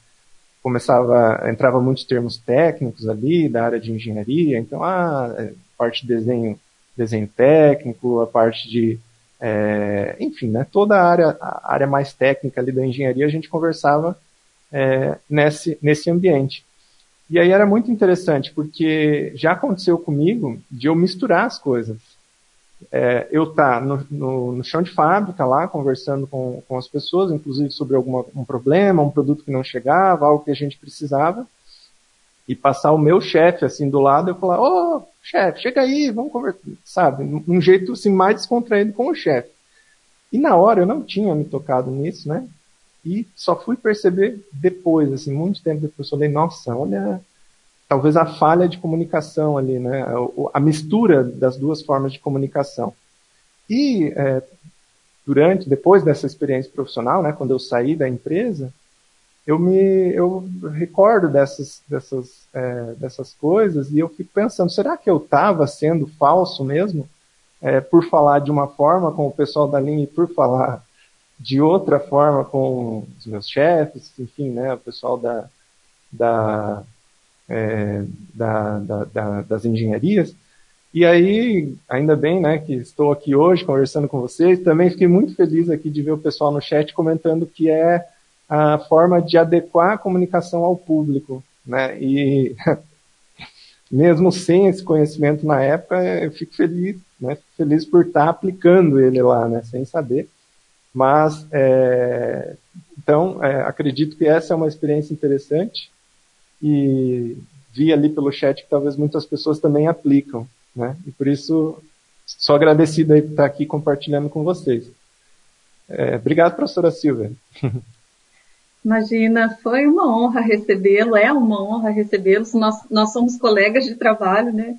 começava entrava muitos termos técnicos ali da área de engenharia então ah, parte de desenho desenho técnico, a parte de, é, enfim, né, toda a área, a área mais técnica ali da engenharia, a gente conversava é, nesse, nesse ambiente. E aí era muito interessante, porque já aconteceu comigo de eu misturar as coisas. É, eu estar tá no, no, no, chão de fábrica lá, conversando com, com as pessoas, inclusive sobre algum um problema, um produto que não chegava, algo que a gente precisava, e passar o meu chefe assim do lado e falar, ô, oh, chefe, chega aí, vamos conversar, sabe? Um jeito assim mais descontraído com o chefe. E na hora eu não tinha me tocado nisso, né? E só fui perceber depois, assim, muito tempo depois, eu falei, nossa, olha, talvez a falha de comunicação ali, né? A, a mistura das duas formas de comunicação. E é, durante, depois dessa experiência profissional, né, quando eu saí da empresa, eu me eu recordo dessas dessas é, dessas coisas e eu fico pensando será que eu estava sendo falso mesmo? É, por falar de uma forma com o pessoal da linha e por falar de outra forma com os meus chefes enfim né o pessoal da da, é, da, da, da das engenharias. E aí ainda bem né que estou aqui hoje conversando com vocês. Também fiquei muito feliz aqui de ver o pessoal no chat comentando que é a forma de adequar a comunicação ao público, né? E mesmo sem esse conhecimento na época, eu fico feliz, né? Fico feliz por estar aplicando ele lá, né? Sem saber. Mas, é, então, é, acredito que essa é uma experiência interessante e vi ali pelo chat que talvez muitas pessoas também aplicam, né? E por isso, sou agradecido aí por estar aqui compartilhando com vocês. É, obrigado, professora Silvia. Imagina, foi uma honra recebê-lo, é uma honra recebê-lo. Nós, nós somos colegas de trabalho, né?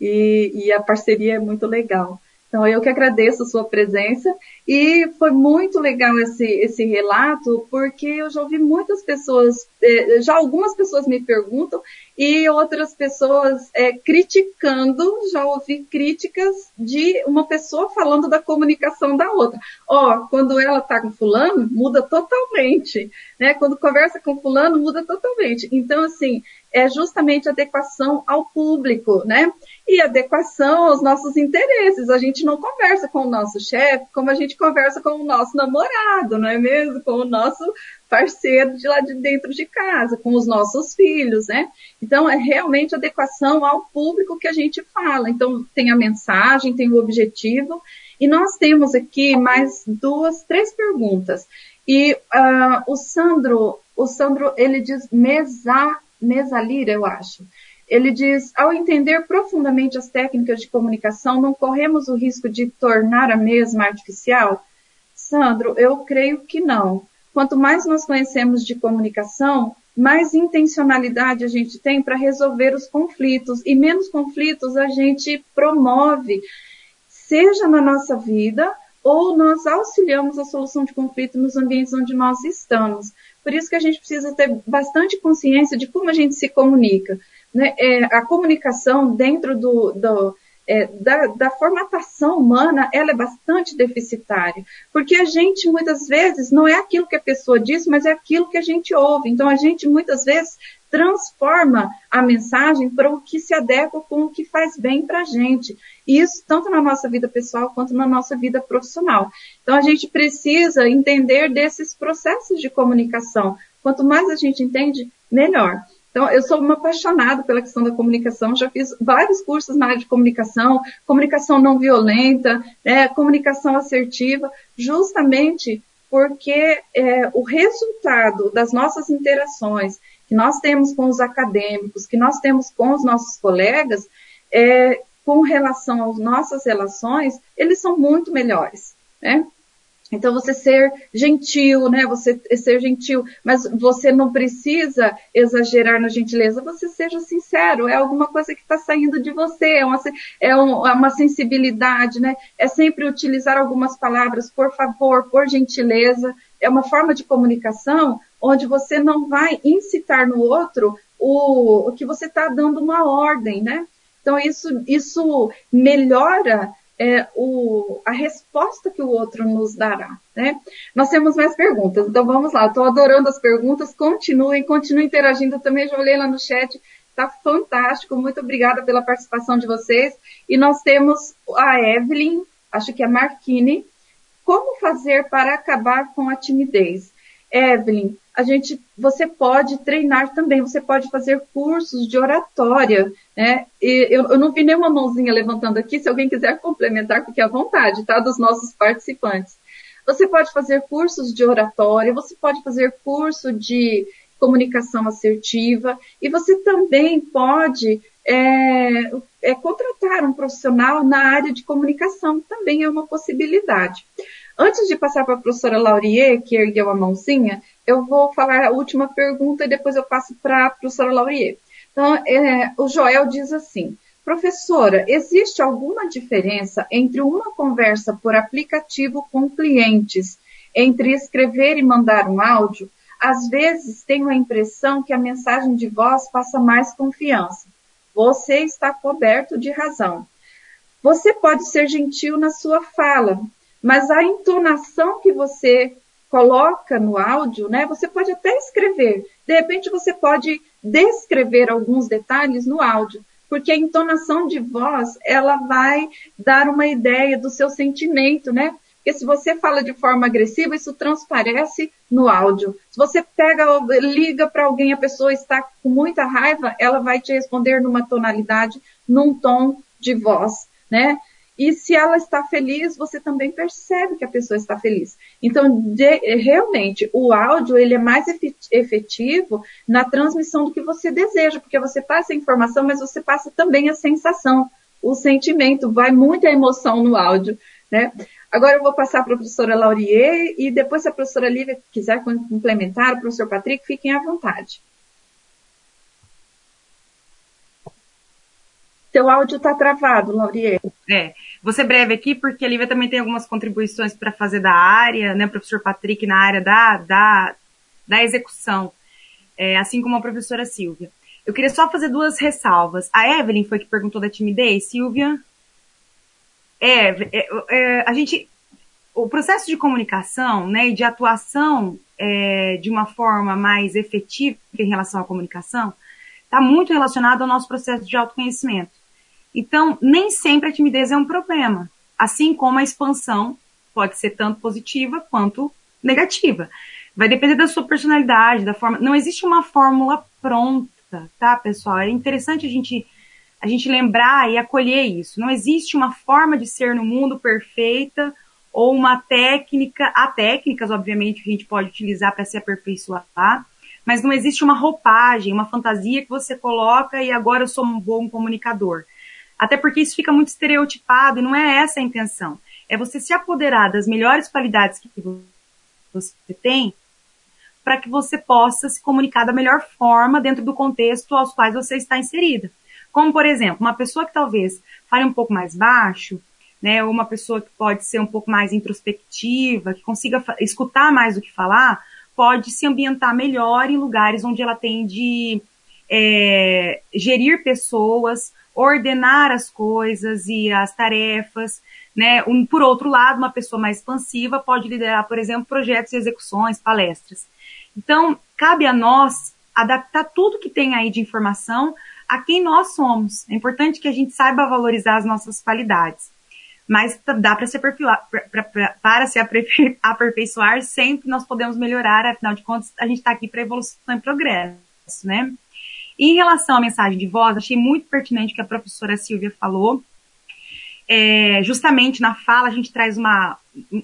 E, e a parceria é muito legal. Então, eu que agradeço a sua presença e foi muito legal esse, esse relato, porque eu já ouvi muitas pessoas, eh, já algumas pessoas me perguntam e outras pessoas é, criticando, já ouvi críticas de uma pessoa falando da comunicação da outra. Ó, oh, quando ela tá com fulano, muda totalmente, né? Quando conversa com fulano, muda totalmente. Então, assim, é justamente adequação ao público, né? E adequação aos nossos interesses. A gente não conversa com o nosso chefe como a gente conversa com o nosso namorado, não é mesmo? Com o nosso parceiro de lá de dentro de casa, com os nossos filhos, né? Então, é realmente adequação ao público que a gente fala. Então, tem a mensagem, tem o objetivo, e nós temos aqui mais duas, três perguntas. E uh, o Sandro, o Sandro, ele diz mesa, mesalira, eu acho. Ele diz, ao entender profundamente as técnicas de comunicação, não corremos o risco de tornar a mesma artificial? Sandro, eu creio que não. Quanto mais nós conhecemos de comunicação, mais intencionalidade a gente tem para resolver os conflitos e menos conflitos a gente promove, seja na nossa vida ou nós auxiliamos a solução de conflito nos ambientes onde nós estamos. Por isso que a gente precisa ter bastante consciência de como a gente se comunica. Né? É, a comunicação dentro do, do é, da, da, formatação humana, ela é bastante deficitária, porque a gente muitas vezes não é aquilo que a pessoa diz, mas é aquilo que a gente ouve. Então a gente muitas vezes transforma a mensagem para o que se adequa com o que faz bem para a gente. Isso tanto na nossa vida pessoal quanto na nossa vida profissional. Então a gente precisa entender desses processos de comunicação. Quanto mais a gente entende, melhor. Então, eu sou uma apaixonada pela questão da comunicação, já fiz vários cursos na área de comunicação, comunicação não violenta, né, comunicação assertiva, justamente porque é, o resultado das nossas interações que nós temos com os acadêmicos, que nós temos com os nossos colegas, é, com relação às nossas relações, eles são muito melhores, né? Então, você ser gentil, né? Você ser gentil, mas você não precisa exagerar na gentileza. Você seja sincero. É alguma coisa que está saindo de você. É uma, é, é uma sensibilidade, né? É sempre utilizar algumas palavras, por favor, por gentileza. É uma forma de comunicação onde você não vai incitar no outro o, o que você está dando uma ordem, né? Então, isso, isso melhora é, o, a resposta que o outro nos dará. Né? Nós temos mais perguntas, então vamos lá. Estou adorando as perguntas. Continuem, continuem interagindo. também já olhei lá no chat. Está fantástico. Muito obrigada pela participação de vocês. E nós temos a Evelyn, acho que é Marquini. Como fazer para acabar com a timidez? Evelyn, a gente, você pode treinar também, você pode fazer cursos de oratória, né? E eu, eu não vi nenhuma mãozinha levantando aqui, se alguém quiser complementar, fique à vontade, tá? Dos nossos participantes. Você pode fazer cursos de oratória, você pode fazer curso de comunicação assertiva e você também pode é, é, contratar um profissional na área de comunicação, também é uma possibilidade. Antes de passar para a professora Laurier, que ergueu a mãozinha, eu vou falar a última pergunta e depois eu passo para a professora Laurier. Então, é, o Joel diz assim, professora, existe alguma diferença entre uma conversa por aplicativo com clientes, entre escrever e mandar um áudio? Às vezes tenho a impressão que a mensagem de voz passa mais confiança. Você está coberto de razão. Você pode ser gentil na sua fala, mas a entonação que você coloca no áudio, né? Você pode até escrever. De repente você pode descrever alguns detalhes no áudio, porque a entonação de voz, ela vai dar uma ideia do seu sentimento, né? Porque se você fala de forma agressiva, isso transparece no áudio. Se você pega, liga para alguém, a pessoa está com muita raiva, ela vai te responder numa tonalidade, num tom de voz, né? E se ela está feliz, você também percebe que a pessoa está feliz. Então, de, realmente, o áudio ele é mais efetivo na transmissão do que você deseja, porque você passa a informação, mas você passa também a sensação, o sentimento, vai muita emoção no áudio, né? Agora eu vou passar para a professora Laurier e depois se a professora Lívia quiser complementar, o professor Patrick, fiquem à vontade. Seu áudio está travado, Laurier. É, vou ser breve aqui, porque a Lívia também tem algumas contribuições para fazer da área, né, professor Patrick, na área da, da, da execução, é, assim como a professora Silvia. Eu queria só fazer duas ressalvas. A Evelyn foi que perguntou da timidez, Silvia? É, é, é a gente, o processo de comunicação, né, e de atuação é, de uma forma mais efetiva em relação à comunicação, está muito relacionado ao nosso processo de autoconhecimento. Então, nem sempre a timidez é um problema, assim como a expansão pode ser tanto positiva quanto negativa. Vai depender da sua personalidade, da forma. Não existe uma fórmula pronta, tá, pessoal? É interessante a gente a gente lembrar e acolher isso. Não existe uma forma de ser no mundo perfeita ou uma técnica, há técnicas, obviamente, que a gente pode utilizar para se aperfeiçoar, mas não existe uma roupagem, uma fantasia que você coloca e agora eu sou um bom comunicador. Até porque isso fica muito estereotipado e não é essa a intenção. É você se apoderar das melhores qualidades que você tem para que você possa se comunicar da melhor forma dentro do contexto aos quais você está inserida. Como, por exemplo, uma pessoa que talvez fale um pouco mais baixo, né, ou uma pessoa que pode ser um pouco mais introspectiva, que consiga escutar mais do que falar, pode se ambientar melhor em lugares onde ela tem de é, gerir pessoas, ordenar as coisas e as tarefas, né? Um, por outro lado, uma pessoa mais expansiva pode liderar, por exemplo, projetos e execuções, palestras. Então, cabe a nós adaptar tudo que tem aí de informação a quem nós somos. É importante que a gente saiba valorizar as nossas qualidades. Mas dá para se aperfeiçoar, para se aperfeiçoar, sempre nós podemos melhorar, afinal de contas, a gente está aqui para evolução e progresso, né? Em relação à mensagem de voz, achei muito pertinente o que a professora Silvia falou. É, justamente na fala a gente traz uma,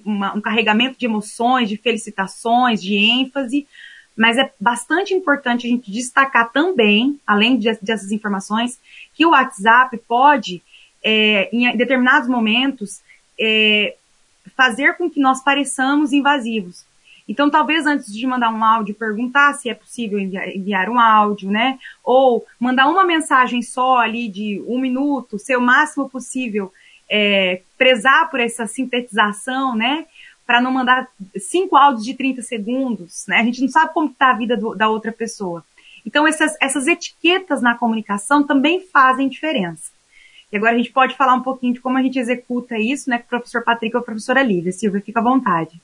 uma, um carregamento de emoções, de felicitações, de ênfase, mas é bastante importante a gente destacar também, além de, dessas informações, que o WhatsApp pode, é, em determinados momentos, é, fazer com que nós pareçamos invasivos. Então, talvez antes de mandar um áudio, perguntar se é possível enviar, enviar, um áudio, né? Ou mandar uma mensagem só ali de um minuto, ser o máximo possível, é, prezar por essa sintetização, né? para não mandar cinco áudios de 30 segundos, né? A gente não sabe como está a vida do, da outra pessoa. Então, essas, essas etiquetas na comunicação também fazem diferença. E agora a gente pode falar um pouquinho de como a gente executa isso, né, com o professor Patrick ou a professora Lívia. Silvia, fica à vontade.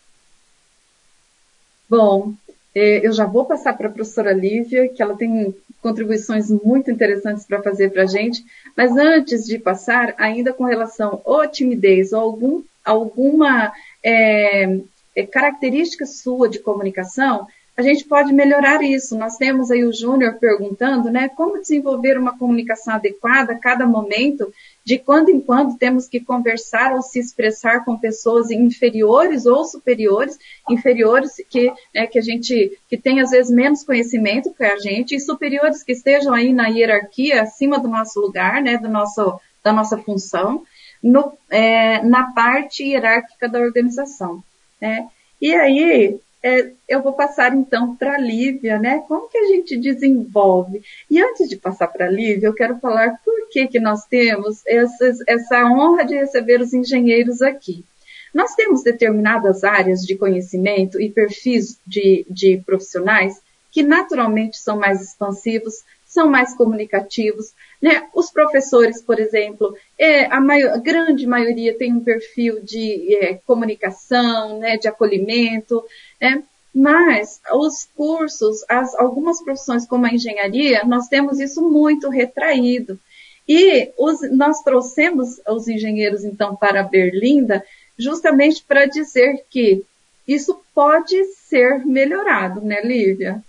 Bom, é, eu já vou passar para a professora Lívia, que ela tem contribuições muito interessantes para fazer para a gente, mas antes de passar, ainda com relação à timidez ou algum, alguma é, é, característica sua de comunicação, a gente pode melhorar isso. Nós temos aí o Júnior perguntando, né, como desenvolver uma comunicação adequada a cada momento, de quando em quando temos que conversar ou se expressar com pessoas inferiores ou superiores, inferiores que, né, que a gente, que tem às vezes menos conhecimento que a gente, e superiores que estejam aí na hierarquia, acima do nosso lugar, né, do nosso, da nossa função no, é, na parte hierárquica da organização. Né? E aí, é, eu vou passar então para a Lívia, né? Como que a gente desenvolve? E antes de passar para a Lívia, eu quero falar por que, que nós temos essa honra de receber os engenheiros aqui. Nós temos determinadas áreas de conhecimento e perfis de, de profissionais que naturalmente são mais expansivos, são mais comunicativos. Né? Os professores, por exemplo, é, a, maior, a, grande maioria tem um perfil de é, comunicação, né, de acolhimento, né? mas os cursos, as, algumas profissões como a engenharia, nós temos isso muito retraído. E os, nós trouxemos os engenheiros, então, para Berlinda, justamente para dizer que isso pode ser melhorado, né, Lívia?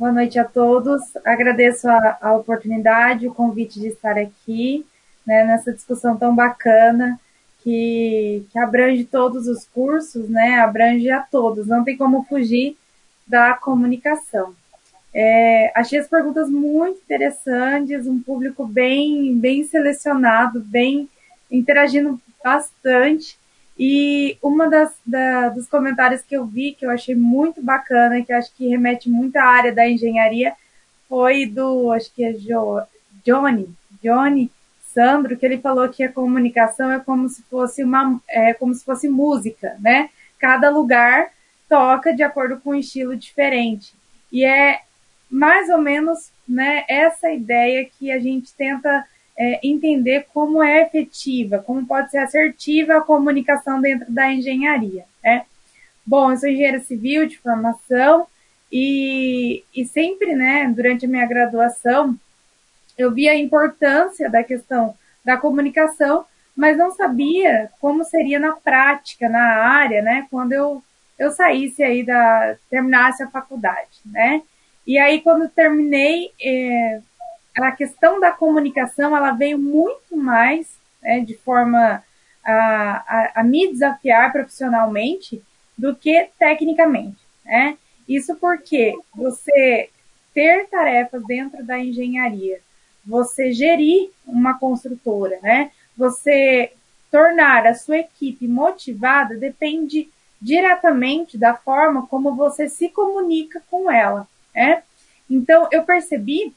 Boa noite a todos. Agradeço a, a oportunidade, o convite de estar aqui, né, nessa discussão tão bacana, que, que abrange todos os cursos, né, abrange a todos, não tem como fugir da comunicação. É, achei as perguntas muito interessantes, um público bem, bem selecionado, bem interagindo bastante. E uma das da, dos comentários que eu vi, que eu achei muito bacana, que eu acho que remete muito à área da engenharia, foi do, acho que é jo, Johnny, Johnny Sandro, que ele falou que a comunicação é como se fosse uma, é como se fosse música, né? Cada lugar toca de acordo com um estilo diferente. E é mais ou menos, né, essa ideia que a gente tenta é, entender como é efetiva, como pode ser assertiva a comunicação dentro da engenharia. Né? Bom, eu sou engenheira civil de formação e, e sempre, né, durante a minha graduação, eu vi a importância da questão da comunicação mas não sabia como seria na prática, na área, né, quando eu, eu saísse aí da, terminasse a faculdade, né. E aí, quando terminei, é, a questão da comunicação, ela veio muito mais, né, de forma a, a, a me desafiar profissionalmente do que tecnicamente, né. Isso porque você ter tarefas dentro da engenharia, você gerir uma construtora, né? Você tornar a sua equipe motivada depende diretamente da forma como você se comunica com ela, né? Então, eu percebi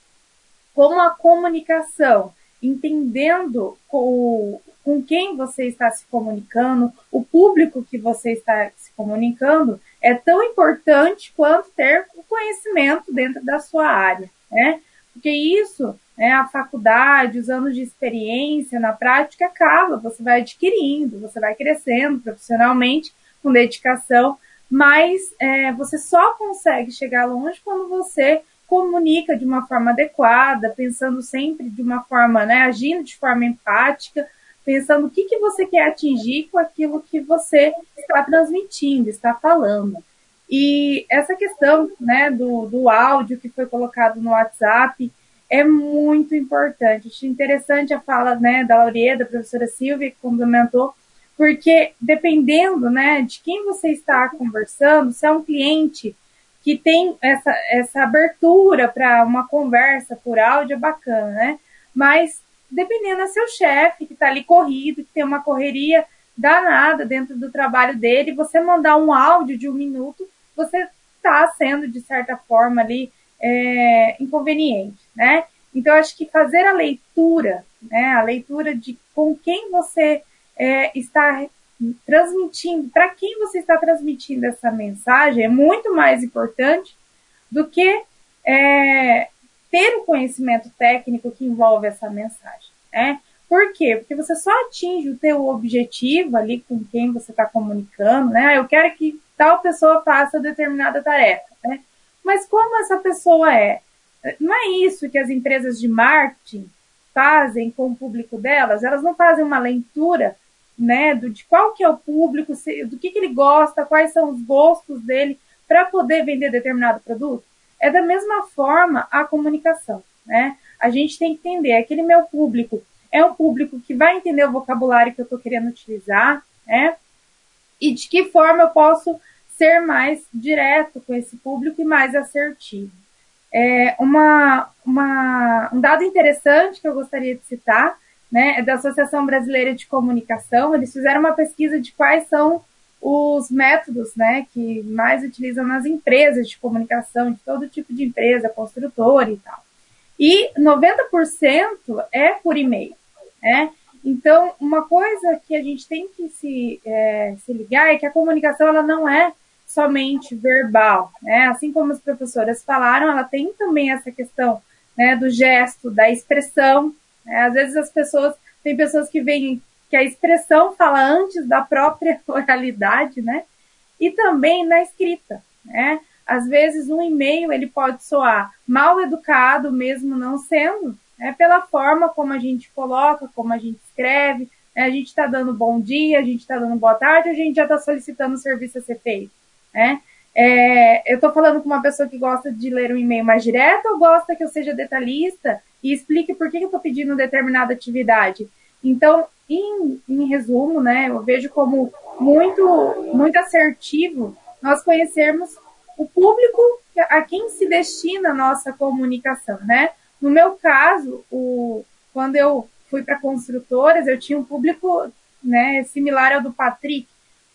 como a comunicação, entendendo com, com quem você está se comunicando, o público que você está se comunicando, é tão importante quanto ter o conhecimento dentro da sua área, né? Porque isso, né, a faculdade, os anos de experiência na prática acaba, você vai adquirindo, você vai crescendo profissionalmente com dedicação, mas é, você só consegue chegar longe quando você comunica de uma forma adequada, pensando sempre de uma forma, né, agindo de forma empática, pensando o que, que você quer atingir com aquilo que você está transmitindo, está falando. E essa questão né, do, do áudio que foi colocado no WhatsApp é muito importante. Achei interessante a fala né, da Lauria, da professora Silvia, que complementou, porque dependendo né, de quem você está conversando, se é um cliente que tem essa, essa abertura para uma conversa por áudio, é bacana, né? Mas dependendo é seu chefe, que está ali corrido, que tem uma correria danada dentro do trabalho dele, você mandar um áudio de um minuto, você está sendo, de certa forma, ali é, inconveniente, né? Então, acho que fazer a leitura, né, a leitura de com quem você é, está transmitindo, para quem você está transmitindo essa mensagem, é muito mais importante do que é, ter o conhecimento técnico que envolve essa mensagem. Né? Por quê? Porque você só atinge o teu objetivo ali com quem você está comunicando, né? Eu quero que tal pessoa faça determinada tarefa, né? Mas como essa pessoa é? Não é isso que as empresas de marketing fazem com o público delas? Elas não fazem uma leitura, né, do, de qual que é o público, do que, que ele gosta, quais são os gostos dele, para poder vender determinado produto? É da mesma forma a comunicação, né? A gente tem que entender, aquele meu público é um público que vai entender o vocabulário que eu estou querendo utilizar, né? E de que forma eu posso ser mais direto com esse público e mais assertivo. É uma, uma, um dado interessante que eu gostaria de citar, né, é da Associação Brasileira de Comunicação. Eles fizeram uma pesquisa de quais são os métodos né, que mais utilizam nas empresas de comunicação, de todo tipo de empresa, construtora e tal. E 90% é por e-mail. Né? Então, uma coisa que a gente tem que se, é, se ligar é que a comunicação ela não é somente verbal. Né? Assim como as professoras falaram, ela tem também essa questão né, do gesto, da expressão. Né? Às vezes as pessoas, tem pessoas que veem que a expressão fala antes da própria oralidade, né? E também na escrita, né? Às vezes um e-mail ele pode soar mal educado, mesmo não sendo, né? Pela forma como a gente coloca, como a gente escreve, né? a gente está dando bom dia, a gente está dando boa tarde, a gente já está solicitando o serviço a ser feito, né? É, eu estou falando com uma pessoa que gosta de ler um e-mail mais direto ou gosta que eu seja detalhista e explique por que eu estou pedindo determinada atividade. Então, em, em resumo, né, eu vejo como muito, muito assertivo nós conhecermos o público a quem se destina a nossa comunicação, né? No meu caso, o, quando eu fui para construtoras, eu tinha um público né, similar ao do Patrick,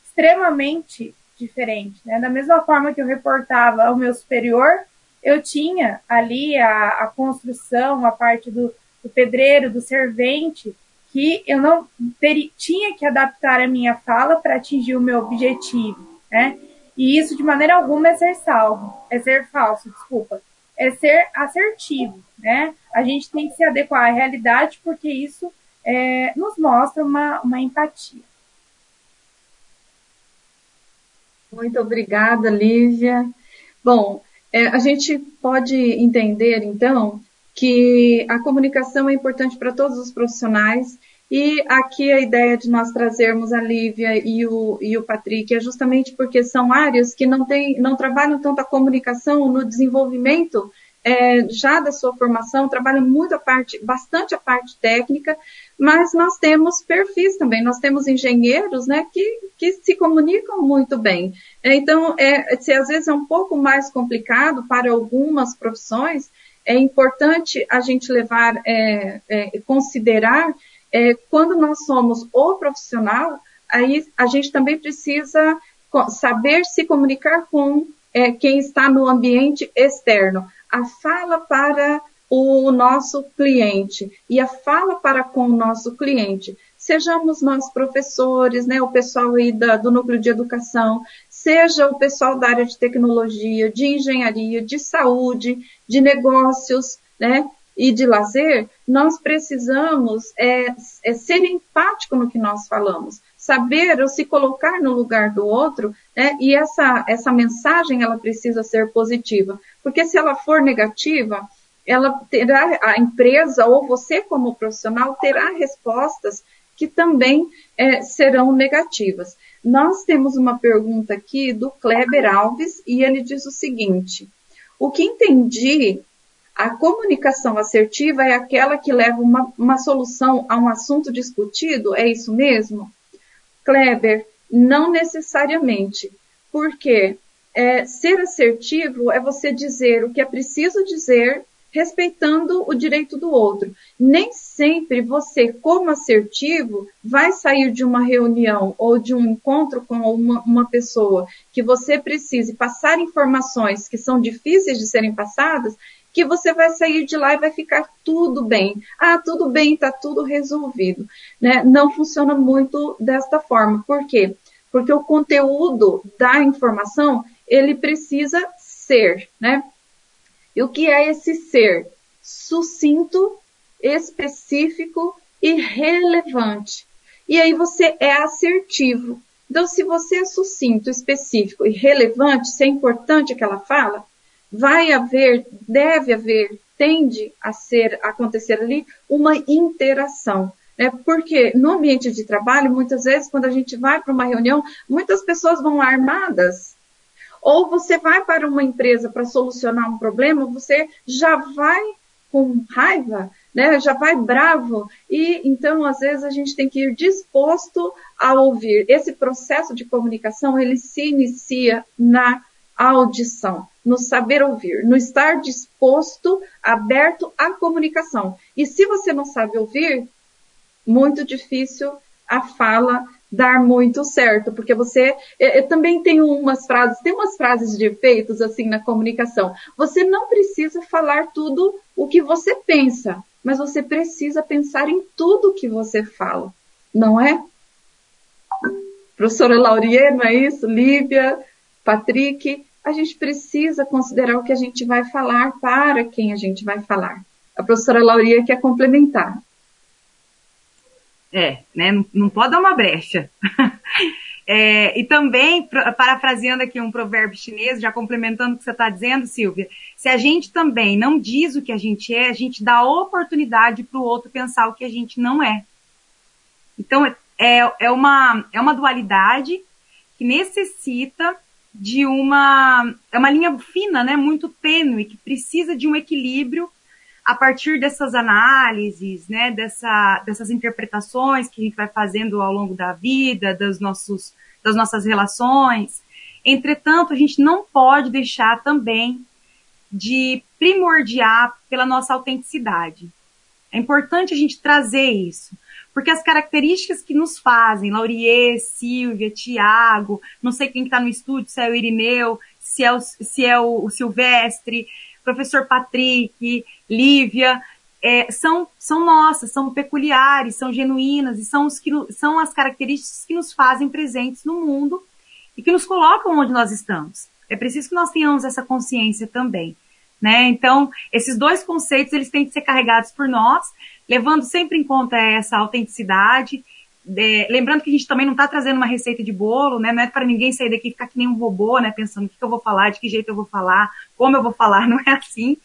extremamente diferente. Né? Da mesma forma que eu reportava ao meu superior, eu tinha ali a, a construção, a parte do, do pedreiro, do servente, que eu não teria, tinha que adaptar a minha fala para atingir o meu objetivo, né? E isso de maneira alguma é ser salvo, é ser falso, desculpa, é ser assertivo, né? A gente tem que se adequar à realidade porque isso é, nos mostra uma, uma empatia. Muito obrigada, Lívia. Bom, é, a gente pode entender, então, que a comunicação é importante para todos os profissionais. E aqui a ideia de nós trazermos a Lívia e o, e o Patrick é justamente porque são áreas que não, tem, não trabalham tanto a comunicação no desenvolvimento é, já da sua formação, trabalham muito a parte, bastante a parte técnica, mas nós temos perfis também, nós temos engenheiros, né, que, que se comunicam muito bem. Então, é, se às vezes é um pouco mais complicado para algumas profissões, é importante a gente levar, é, é, considerar, é, quando nós somos o profissional, aí a gente também precisa saber se comunicar com é, quem está no ambiente externo. A fala para o nosso cliente e a fala para com o nosso cliente. Sejamos nós professores, né, o pessoal aí da, do núcleo de educação, seja o pessoal da área de tecnologia, de engenharia, de saúde, de negócios, né, e de lazer, nós precisamos é, é ser empático no que nós falamos, saber ou se colocar no lugar do outro, né, e essa, essa mensagem ela precisa ser positiva, porque se ela for negativa, ela terá, a empresa ou você como profissional terá respostas que também é, serão negativas. Nós temos uma pergunta aqui do Kleber Alves e ele diz o seguinte: o que entendi, a comunicação assertiva é aquela que leva uma, uma solução a um assunto discutido? É isso mesmo? Kleber, não necessariamente, porque é, ser assertivo é você dizer o que é preciso dizer respeitando o direito do outro. Nem sempre você, como assertivo, vai sair de uma reunião ou de um encontro com uma, uma, pessoa que você precise passar informações que são difíceis de serem passadas, que você vai sair de lá e vai ficar tudo bem. Ah, tudo bem, está tudo resolvido. Né? Não funciona muito desta forma. Por quê? Porque o conteúdo da informação, ele precisa ser, né? E o que é esse ser? Sucinto, específico e relevante. E aí você é assertivo. Então, se você é sucinto, específico e relevante, se é importante aquela fala, vai haver, deve haver, tende a ser, acontecer ali uma interação. É porque no ambiente de trabalho, muitas vezes, quando a gente vai para uma reunião, muitas pessoas vão armadas ou você vai para uma empresa para solucionar um problema, você já vai com raiva, né? Já vai bravo. E então, às vezes, a gente tem que ir disposto a ouvir. Esse processo de comunicação, ele se inicia na audição, no saber ouvir, no estar disposto, aberto à comunicação. E se você não sabe ouvir, muito difícil a fala dar muito certo, porque você eu, eu também tenho umas frases, tem umas frases de efeitos assim na comunicação. Você não precisa falar tudo o que você pensa, mas você precisa pensar em tudo que você fala, não é? Professora Laurier, não é isso? Lívia, Patrick, a gente precisa considerar o que a gente vai falar para quem a gente vai falar. A professora Laurier quer complementar. É, né? Não, não pode dar uma brecha. é, e também, parafraseando aqui um provérbio chinês, já complementando o que você está dizendo, Silvia, se a gente também não diz o que a gente é, a gente dá oportunidade para o outro pensar o que a gente não é. Então, é, é, uma, é uma dualidade que necessita de uma, é uma linha fina, né, muito tênue, que precisa de um equilíbrio a partir dessas análises, né, dessa, dessas interpretações que a gente vai fazendo ao longo da vida, das, nossos, das nossas relações. Entretanto, a gente não pode deixar também de primordiar pela nossa autenticidade. É importante a gente trazer isso, porque as características que nos fazem, Laurier, Silvia, Tiago, não sei quem está no estúdio, se é o Irineu, se é o, se é o, o Silvestre, professor Patrick, Lívia, é, são, são nossas, são peculiares, são genuínas e são, os que, são as características que nos fazem presentes no mundo e que nos colocam onde nós estamos. É preciso que nós tenhamos essa consciência também. Né? Então, esses dois conceitos, eles têm que ser carregados por nós, levando sempre em conta essa autenticidade, é, lembrando que a gente também não está trazendo uma receita de bolo, né? Não é para ninguém sair daqui e ficar que nem um robô, né? Pensando o que, que eu vou falar, de que jeito eu vou falar, como eu vou falar, não é assim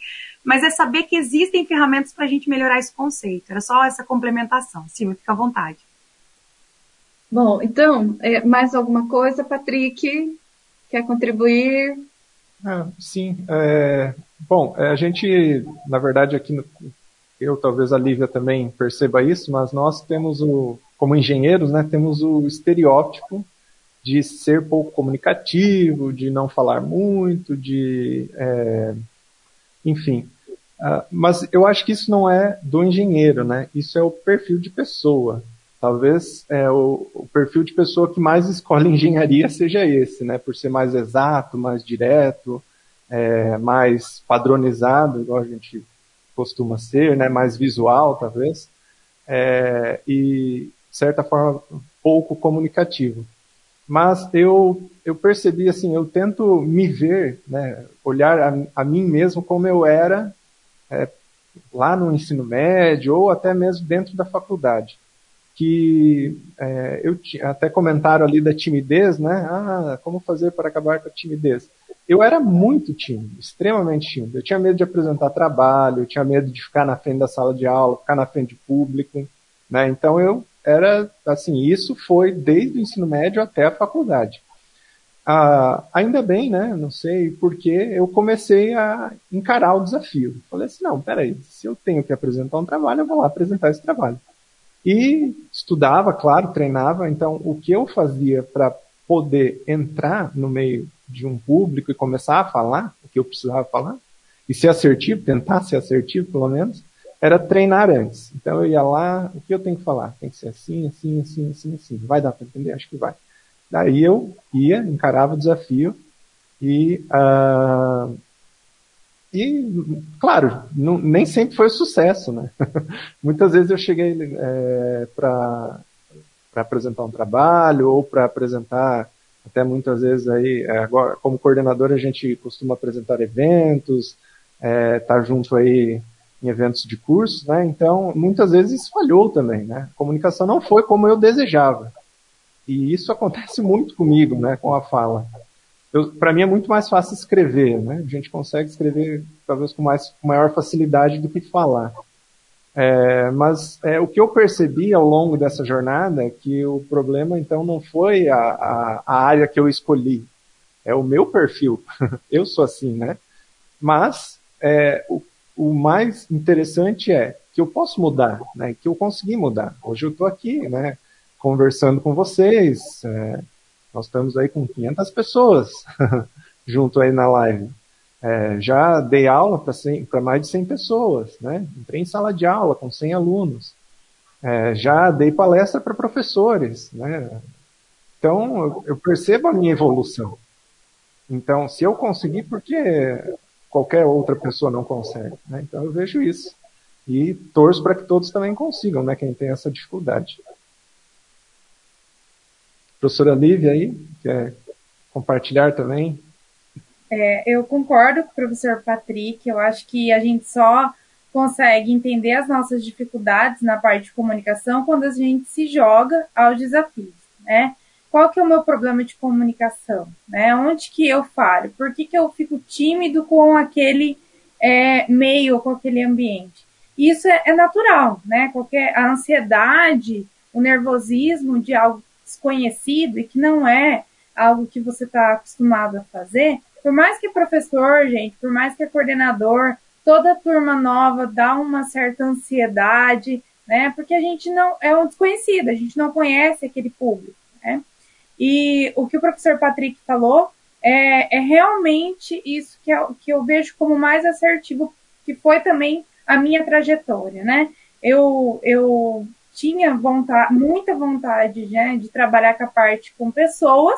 mas é saber que existem ferramentas para a gente melhorar esse conceito. Era só essa complementação. Silvia, fica à vontade. Bom, então, é, mais alguma coisa, Patrick? Quer contribuir? Ah, sim. É, bom, é, a gente, na verdade, aqui, no, eu talvez a Lívia também perceba isso, mas nós temos o, como engenheiros, né, temos o estereótipo de ser pouco comunicativo, de não falar muito, de, é, enfim. Uh, mas eu acho que isso não é do engenheiro, né? Isso é o perfil de pessoa. Talvez é, o, o, perfil de pessoa que mais escolhe engenharia seja esse, né? Por ser mais exato, mais direto, é, mais padronizado, igual a gente costuma ser, né? Mais visual, talvez. É, e, certa forma, pouco comunicativo. Mas eu, eu percebi, assim, eu tento me ver, né, olhar a, a mim mesmo como eu era é, lá no ensino médio ou até mesmo dentro da faculdade. Que é, eu até comentaram ali da timidez, né? Ah, como fazer para acabar com a timidez? Eu era muito tímido, extremamente tímido. Eu tinha medo de apresentar trabalho, eu tinha medo de ficar na frente da sala de aula, ficar na frente de público, né? Então eu era assim, isso foi desde o ensino médio até a faculdade. Ah, ainda bem, né? Não sei porque eu comecei a encarar o desafio. Falei assim, não, peraí, se eu tenho que apresentar um trabalho, eu vou lá apresentar esse trabalho. E estudava, claro, treinava. Então, o que eu fazia para poder entrar no meio de um público e começar a falar o que eu precisava falar e ser assertivo, tentar ser assertivo, pelo menos, era treinar antes. Então eu ia lá, o que eu tenho que falar? Tem que ser assim, assim, assim, assim, assim. Vai dar para entender? Acho que vai. Daí eu ia, encarava o desafio e, uh, e claro, não, nem sempre foi sucesso, né? Muitas vezes eu cheguei é, para apresentar um trabalho ou para apresentar até muitas vezes aí, é, agora, como coordenador a gente costuma apresentar eventos, é, tá junto aí em eventos de curso, né? Então, muitas vezes falhou também, né? A comunicação não foi como eu desejava. E isso acontece muito comigo, né? Com a fala. Para mim é muito mais fácil escrever, né? A gente consegue escrever talvez com, mais, com maior facilidade do que falar. É, mas é, o que eu percebi ao longo dessa jornada é que o problema então não foi a, a, a área que eu escolhi, é o meu perfil. eu sou assim, né? Mas é, o o mais interessante é que eu posso mudar, né? Que eu consegui mudar. Hoje eu estou aqui, né? Conversando com vocês. É, nós estamos aí com 500 pessoas junto aí na live. É, já dei aula para mais de 100 pessoas, né? Entrei em sala de aula com 100 alunos. É, já dei palestra para professores, né? Então, eu, percebo a minha evolução. Então, se eu conseguir, porque qualquer outra pessoa não consegue. Né? Então eu vejo isso. E torço para que todos também consigam, né? quem tem essa dificuldade. Professora Lívia aí, quer compartilhar também? É, eu concordo com o professor Patrick, eu acho que a gente só consegue entender as nossas dificuldades na parte de comunicação quando a gente se joga aos desafios, né? Qual que é o meu problema de comunicação, né? Onde que eu falho? Por que, que eu fico tímido com aquele é, meio, com aquele ambiente? Isso é, é, natural, né? Qualquer a ansiedade, o nervosismo de algo desconhecido e que não é algo que você está acostumado a fazer. Por mais que professor, gente, por mais que coordenador, toda turma nova dá uma certa ansiedade, né? Porque a gente não é um desconhecido, a gente não conhece aquele público, né? E o que o professor Patrick falou é, é realmente isso que eu, que eu vejo como mais assertivo, que foi também a minha trajetória, né? Eu, eu tinha vontade, muita vontade né, de trabalhar com a parte com pessoas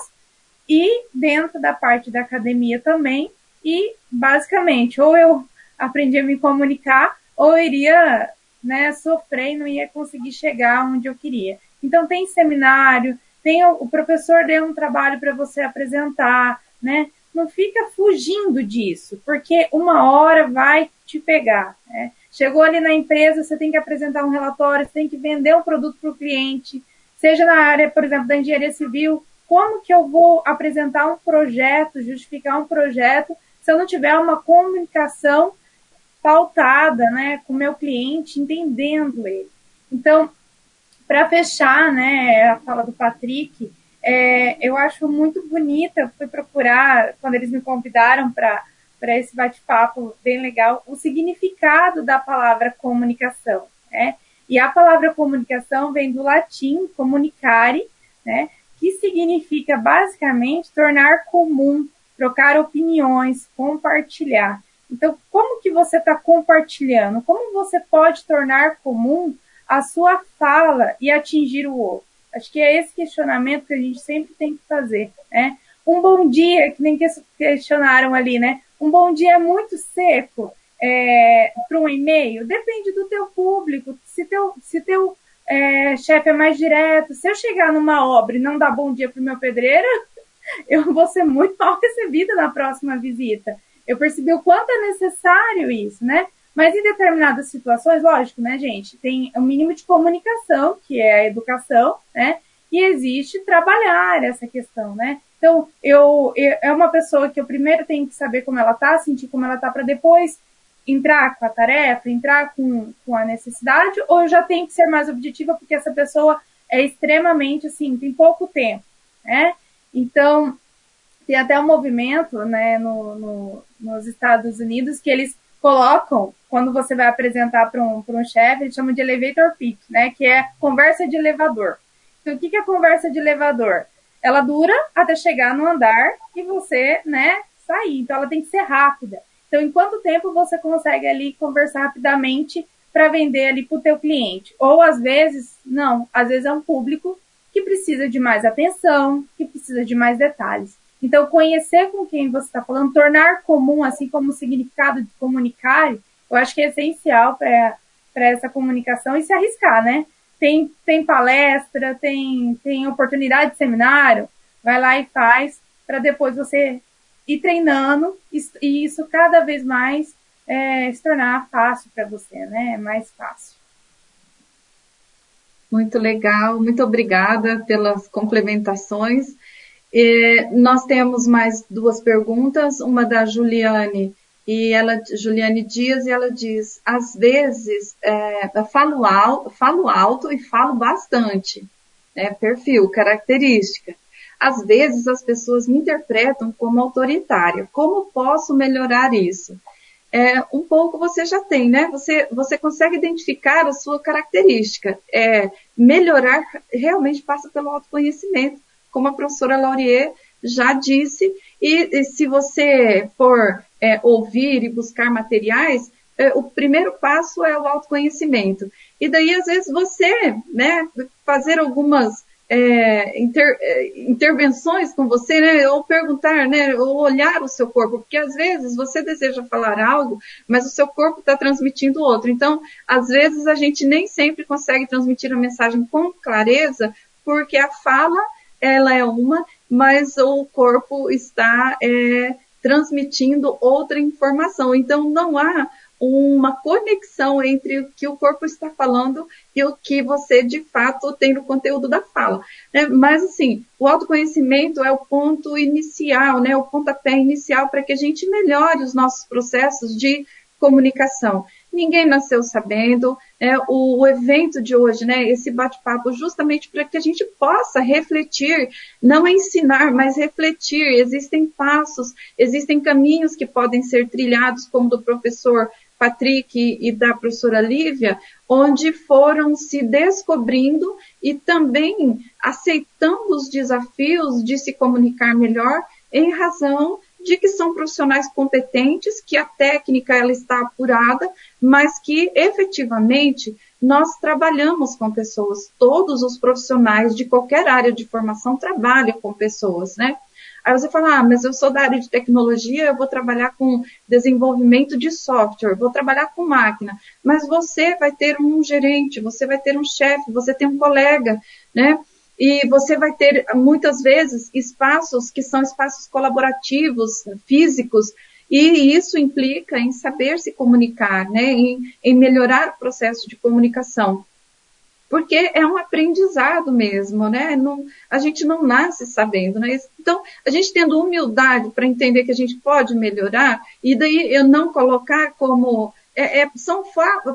e dentro da parte da academia também. E basicamente, ou eu aprendi a me comunicar, ou iria né, sofrer e não ia conseguir chegar onde eu queria. Então tem seminário, tem o, o professor deu um trabalho para você apresentar, né? Não fica fugindo disso, porque uma hora vai te pegar. Né? Chegou ali na empresa, você tem que apresentar um relatório, você tem que vender um produto para o cliente, seja na área, por exemplo, da engenharia civil, como que eu vou apresentar um projeto, justificar um projeto, se eu não tiver uma comunicação pautada, né, com o meu cliente, entendendo ele. Então, para fechar, né, a fala do Patrick, é, eu acho muito bonita, fui procurar, quando eles me convidaram para esse bate-papo bem legal, o significado da palavra comunicação, né? E a palavra comunicação vem do latim comunicare, né? Que significa basicamente tornar comum, trocar opiniões, compartilhar. Então, como que você está compartilhando? Como você pode tornar comum a sua fala e atingir o outro? Acho que é esse questionamento que a gente sempre tem que fazer, né? Um bom dia, que nem questionaram ali, né? Um bom dia é muito seco é, para um e-mail? Depende do teu público. Se teu, se teu é, chefe é mais direto, se eu chegar numa obra e não dar bom dia para o meu pedreiro, eu vou ser muito mal recebida na próxima visita. Eu percebi o quanto é necessário isso, né? Mas em determinadas situações, lógico, né, gente, tem o um mínimo de comunicação, que é a educação, né? E existe trabalhar essa questão, né? Então, eu, eu é uma pessoa que eu primeiro tenho que saber como ela tá, sentir como ela tá, para depois entrar com a tarefa, entrar com, com a necessidade, ou eu já tenho que ser mais objetiva porque essa pessoa é extremamente, assim, tem pouco tempo, né? Então, tem até um movimento, né, no, no, nos Estados Unidos que eles colocam, quando você vai apresentar para um, um chefe, eles chamam de elevator pitch, né, que é conversa de elevador. Então, o que, é conversa de elevador? Ela dura até chegar no andar e você, né, sair. Então, ela tem que ser rápida. Então, em quanto tempo você consegue ali conversar rapidamente para vender ali para o teu cliente? Ou às vezes, não, às vezes é um público que precisa de mais atenção, que precisa de mais detalhes. Então, conhecer com quem você está falando, tornar comum, assim como o significado de comunicar, eu acho que é essencial para essa comunicação e se arriscar, né? Tem, tem palestra, tem, tem oportunidade de seminário, vai lá e faz, para depois você ir treinando e isso cada vez mais é, se tornar fácil para você, né? Mais fácil. Muito legal, muito obrigada pelas complementações. E nós temos mais duas perguntas, uma da Juliane e ela, Juliane Dias, e ela diz: às vezes é, falo, alto, falo alto e falo bastante, né? Perfil, característica. Às vezes as pessoas me interpretam como autoritária. Como posso melhorar isso? É, um pouco você já tem, né? Você, você consegue identificar a sua característica. É, melhorar realmente passa pelo autoconhecimento, como a professora Laurier já disse. E, e se você for é, ouvir e buscar materiais, é, o primeiro passo é o autoconhecimento. E daí, às vezes, você, né, fazer algumas é, inter, é, intervenções com você, né, ou perguntar, né, ou olhar o seu corpo, porque às vezes você deseja falar algo, mas o seu corpo está transmitindo outro. Então, às vezes a gente nem sempre consegue transmitir a mensagem com clareza, porque a fala ela é uma, mas o corpo está é, transmitindo outra informação. Então, não há uma conexão entre o que o corpo está falando e o que você de fato tem no conteúdo da fala. Né? Mas assim, o autoconhecimento é o ponto inicial, né? o pontapé inicial para que a gente melhore os nossos processos de comunicação. Ninguém nasceu sabendo, né? o, o evento de hoje, né? esse bate-papo, justamente para que a gente possa refletir, não ensinar, mas refletir. Existem passos, existem caminhos que podem ser trilhados, como do professor Patrick e da professora Lívia, onde foram se descobrindo e também aceitando os desafios de se comunicar melhor em razão de que são profissionais competentes, que a técnica ela está apurada, mas que efetivamente nós trabalhamos com pessoas. Todos os profissionais de qualquer área de formação trabalham com pessoas, né? Aí você fala, ah, mas eu sou da área de tecnologia, eu vou trabalhar com desenvolvimento de software, vou trabalhar com máquina. Mas você vai ter um gerente, você vai ter um chefe, você tem um colega, né? E você vai ter, muitas vezes, espaços que são espaços colaborativos, físicos, e isso implica em saber se comunicar, né? em, em melhorar o processo de comunicação porque é um aprendizado mesmo, né? Não, a gente não nasce sabendo, né? Então, a gente tendo humildade para entender que a gente pode melhorar, e daí eu não colocar como é, é, são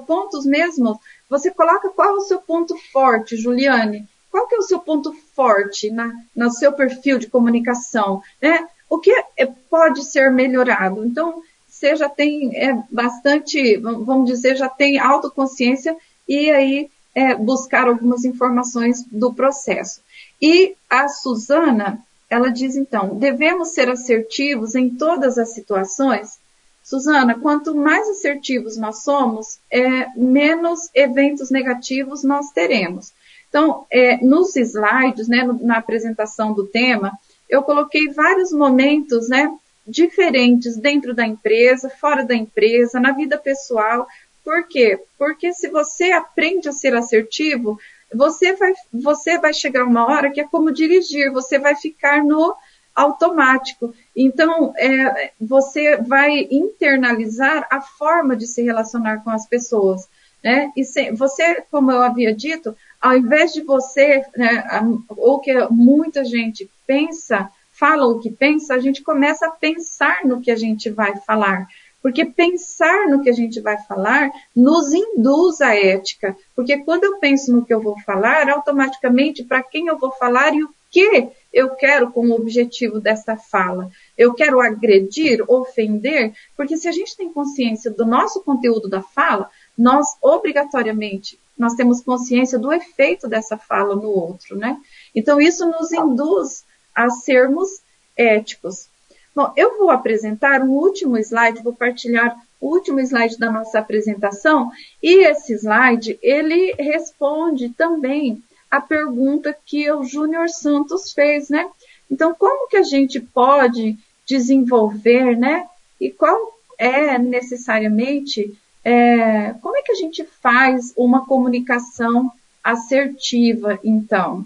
pontos mesmo. Você coloca qual é o seu ponto forte, Juliane. Qual que é o seu ponto forte na, no seu perfil de comunicação? Né? O que é, pode ser melhorado? Então, você já tem é, bastante, vamos dizer, já tem autoconsciência e aí é, buscar algumas informações do processo. E a Suzana, ela diz então, devemos ser assertivos em todas as situações? Suzana, quanto mais assertivos nós somos, é, menos eventos negativos nós teremos. Então, é, nos slides, né, na apresentação do tema, eu coloquei vários momentos, né, diferentes dentro da empresa, fora da empresa, na vida pessoal. Por quê? Porque se você aprende a ser assertivo, você vai, você vai chegar uma hora que é como dirigir, você vai ficar no automático. Então, é, você vai internalizar a forma de se relacionar com as pessoas. Né? E se, você, como eu havia dito, ao invés de você, né, ou que muita gente pensa, fala o que pensa, a gente começa a pensar no que a gente vai falar. Porque pensar no que a gente vai falar nos induz à ética. Porque quando eu penso no que eu vou falar, automaticamente para quem eu vou falar e o que eu quero como objetivo dessa fala. Eu quero agredir, ofender, porque se a gente tem consciência do nosso conteúdo da fala, nós obrigatoriamente nós temos consciência do efeito dessa fala no outro, né? Então isso nos induz a sermos éticos. Bom, eu vou apresentar um último slide, vou partilhar o último slide da nossa apresentação, e esse slide, ele responde também a pergunta que o Júnior Santos fez, né? Então, como que a gente pode desenvolver, né? E qual é necessariamente, é, como é que a gente faz uma comunicação assertiva, então?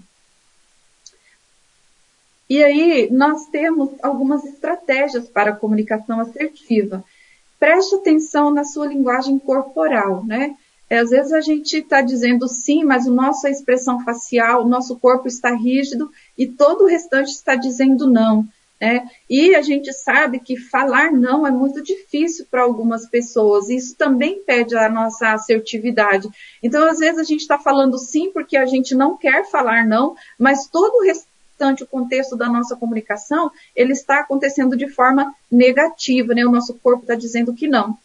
E aí, nós temos algumas estratégias para a comunicação assertiva. Preste atenção na sua linguagem corporal, né? É, às vezes a gente está dizendo sim, mas a nossa expressão facial, o nosso corpo está rígido e todo o restante está dizendo não. Né? E a gente sabe que falar não é muito difícil para algumas pessoas. Isso também pede a nossa assertividade. Então, às vezes a gente está falando sim porque a gente não quer falar não, mas todo o restante o contexto da nossa comunicação, ele está acontecendo de forma negativa, né? O nosso corpo está dizendo que não.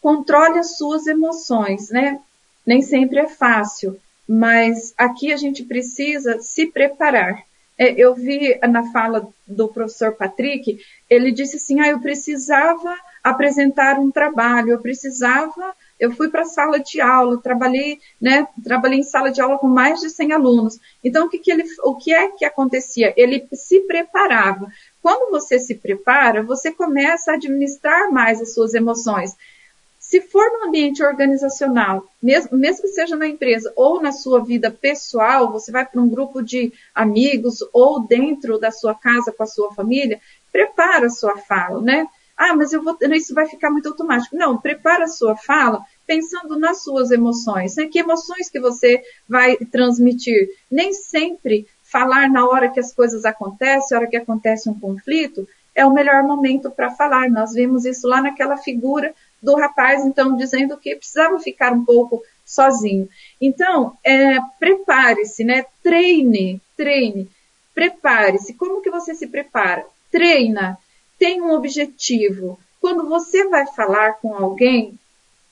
Controle as suas emoções, né? Nem sempre é fácil, mas aqui a gente precisa se preparar. É, eu vi na fala do professor Patrick, ele disse assim, ah, eu precisava apresentar um trabalho, eu precisava eu fui para a sala de aula, trabalhei, né, trabalhei em sala de aula com mais de 100 alunos. Então, o que, que ele, o que é que acontecia? Ele se preparava. Quando você se prepara, você começa a administrar mais as suas emoções. Se for no ambiente organizacional, mesmo, mesmo que seja na empresa ou na sua vida pessoal, você vai para um grupo de amigos ou dentro da sua casa com a sua família, prepara a sua fala, né? Ah, mas eu vou, isso vai ficar muito automático. Não, prepara a sua fala pensando nas suas emoções, né? Que emoções que você vai transmitir? Nem sempre falar na hora que as coisas acontecem, na hora que acontece um conflito, é o melhor momento para falar. Nós vimos isso lá naquela figura do rapaz, então, dizendo que precisava ficar um pouco sozinho. Então, é, prepare-se, né? Treine, treine, prepare-se. Como que você se prepara? Treina tem um objetivo. Quando você vai falar com alguém,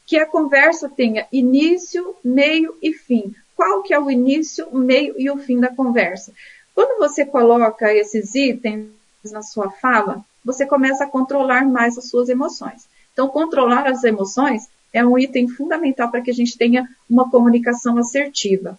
que a conversa tenha início, meio e fim. Qual que é o início, o meio e o fim da conversa? Quando você coloca esses itens na sua fala, você começa a controlar mais as suas emoções. Então, controlar as emoções é um item fundamental para que a gente tenha uma comunicação assertiva.